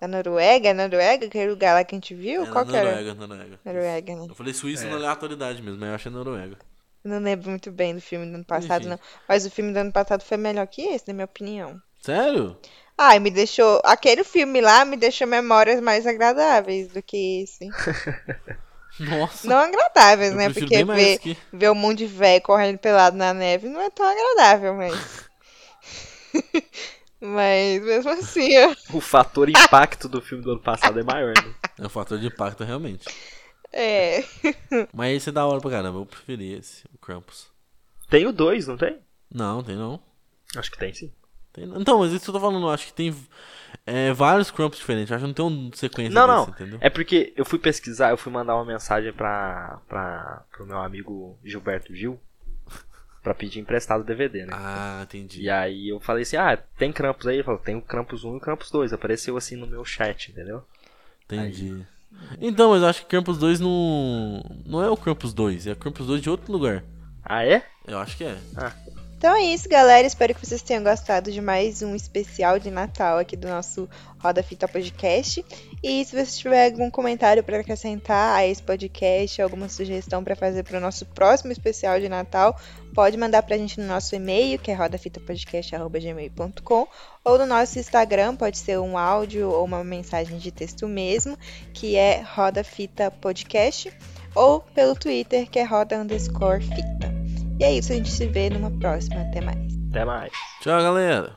Da Noruega, Noruega, aquele lugar lá que a gente viu? É, Qual na que era? Noruega, Noruega. Noruega, né? Eu falei Suíça É. na aleatoriedade mesmo, mas eu acho que é Noruega. Eu Não lembro muito bem do filme do ano passado, Enfim. não. Mas o filme do ano passado foi melhor que esse, na minha opinião. Sério? Ai, me deixou. Aquele filme lá me deixou memórias mais agradáveis do que esse. <laughs> Nossa. Não agradáveis, eu né? Porque ver, que... ver um monte de velho correndo pelado na neve não é tão agradável, mas. <laughs> mas mesmo assim, ó. O fator <laughs> impacto do filme do ano passado é maior, né? É um fator de impacto, realmente. É. <laughs> Mas esse é da hora pra caramba. Eu preferi esse, o Krampus. Tem o 2, não tem? Não, tem não. Acho que tem sim. Tem não. Então, mas isso que eu tô falando, eu acho que tem é, vários Krampus diferentes. Eu acho que não tem um sequência Não, desse, não. entendeu? É porque eu fui pesquisar, eu fui mandar uma mensagem pra, pra, pro meu amigo Gilberto Gil pra pedir emprestado o DVD, né? Ah, entendi. E aí eu falei assim, ah, tem Krampus aí? Ele falou, tem o Krampus 1 e o Krampus 2. Apareceu assim no meu chat, entendeu? Entendi. Então, mas eu acho que Krampus 2 não. Não é o Krampus 2, é o Krampus 2 de outro lugar. Ah, é? Eu acho que é. Então é isso, galera. Espero que vocês tenham gostado de mais um especial de Natal aqui do nosso Roda Fita Podcast. E se você tiver algum comentário para acrescentar a esse podcast, alguma sugestão para fazer para o nosso próximo especial de Natal, pode mandar para a gente no nosso e-mail, que é rodafitapodcast.gmail.com, ou no nosso Instagram, pode ser um áudio ou uma mensagem de texto mesmo, que é Roda Fita Podcast, ou pelo Twitter, que é Roda Fita. E é isso, a gente se vê numa próxima. Até mais. Até mais. Tchau, galera.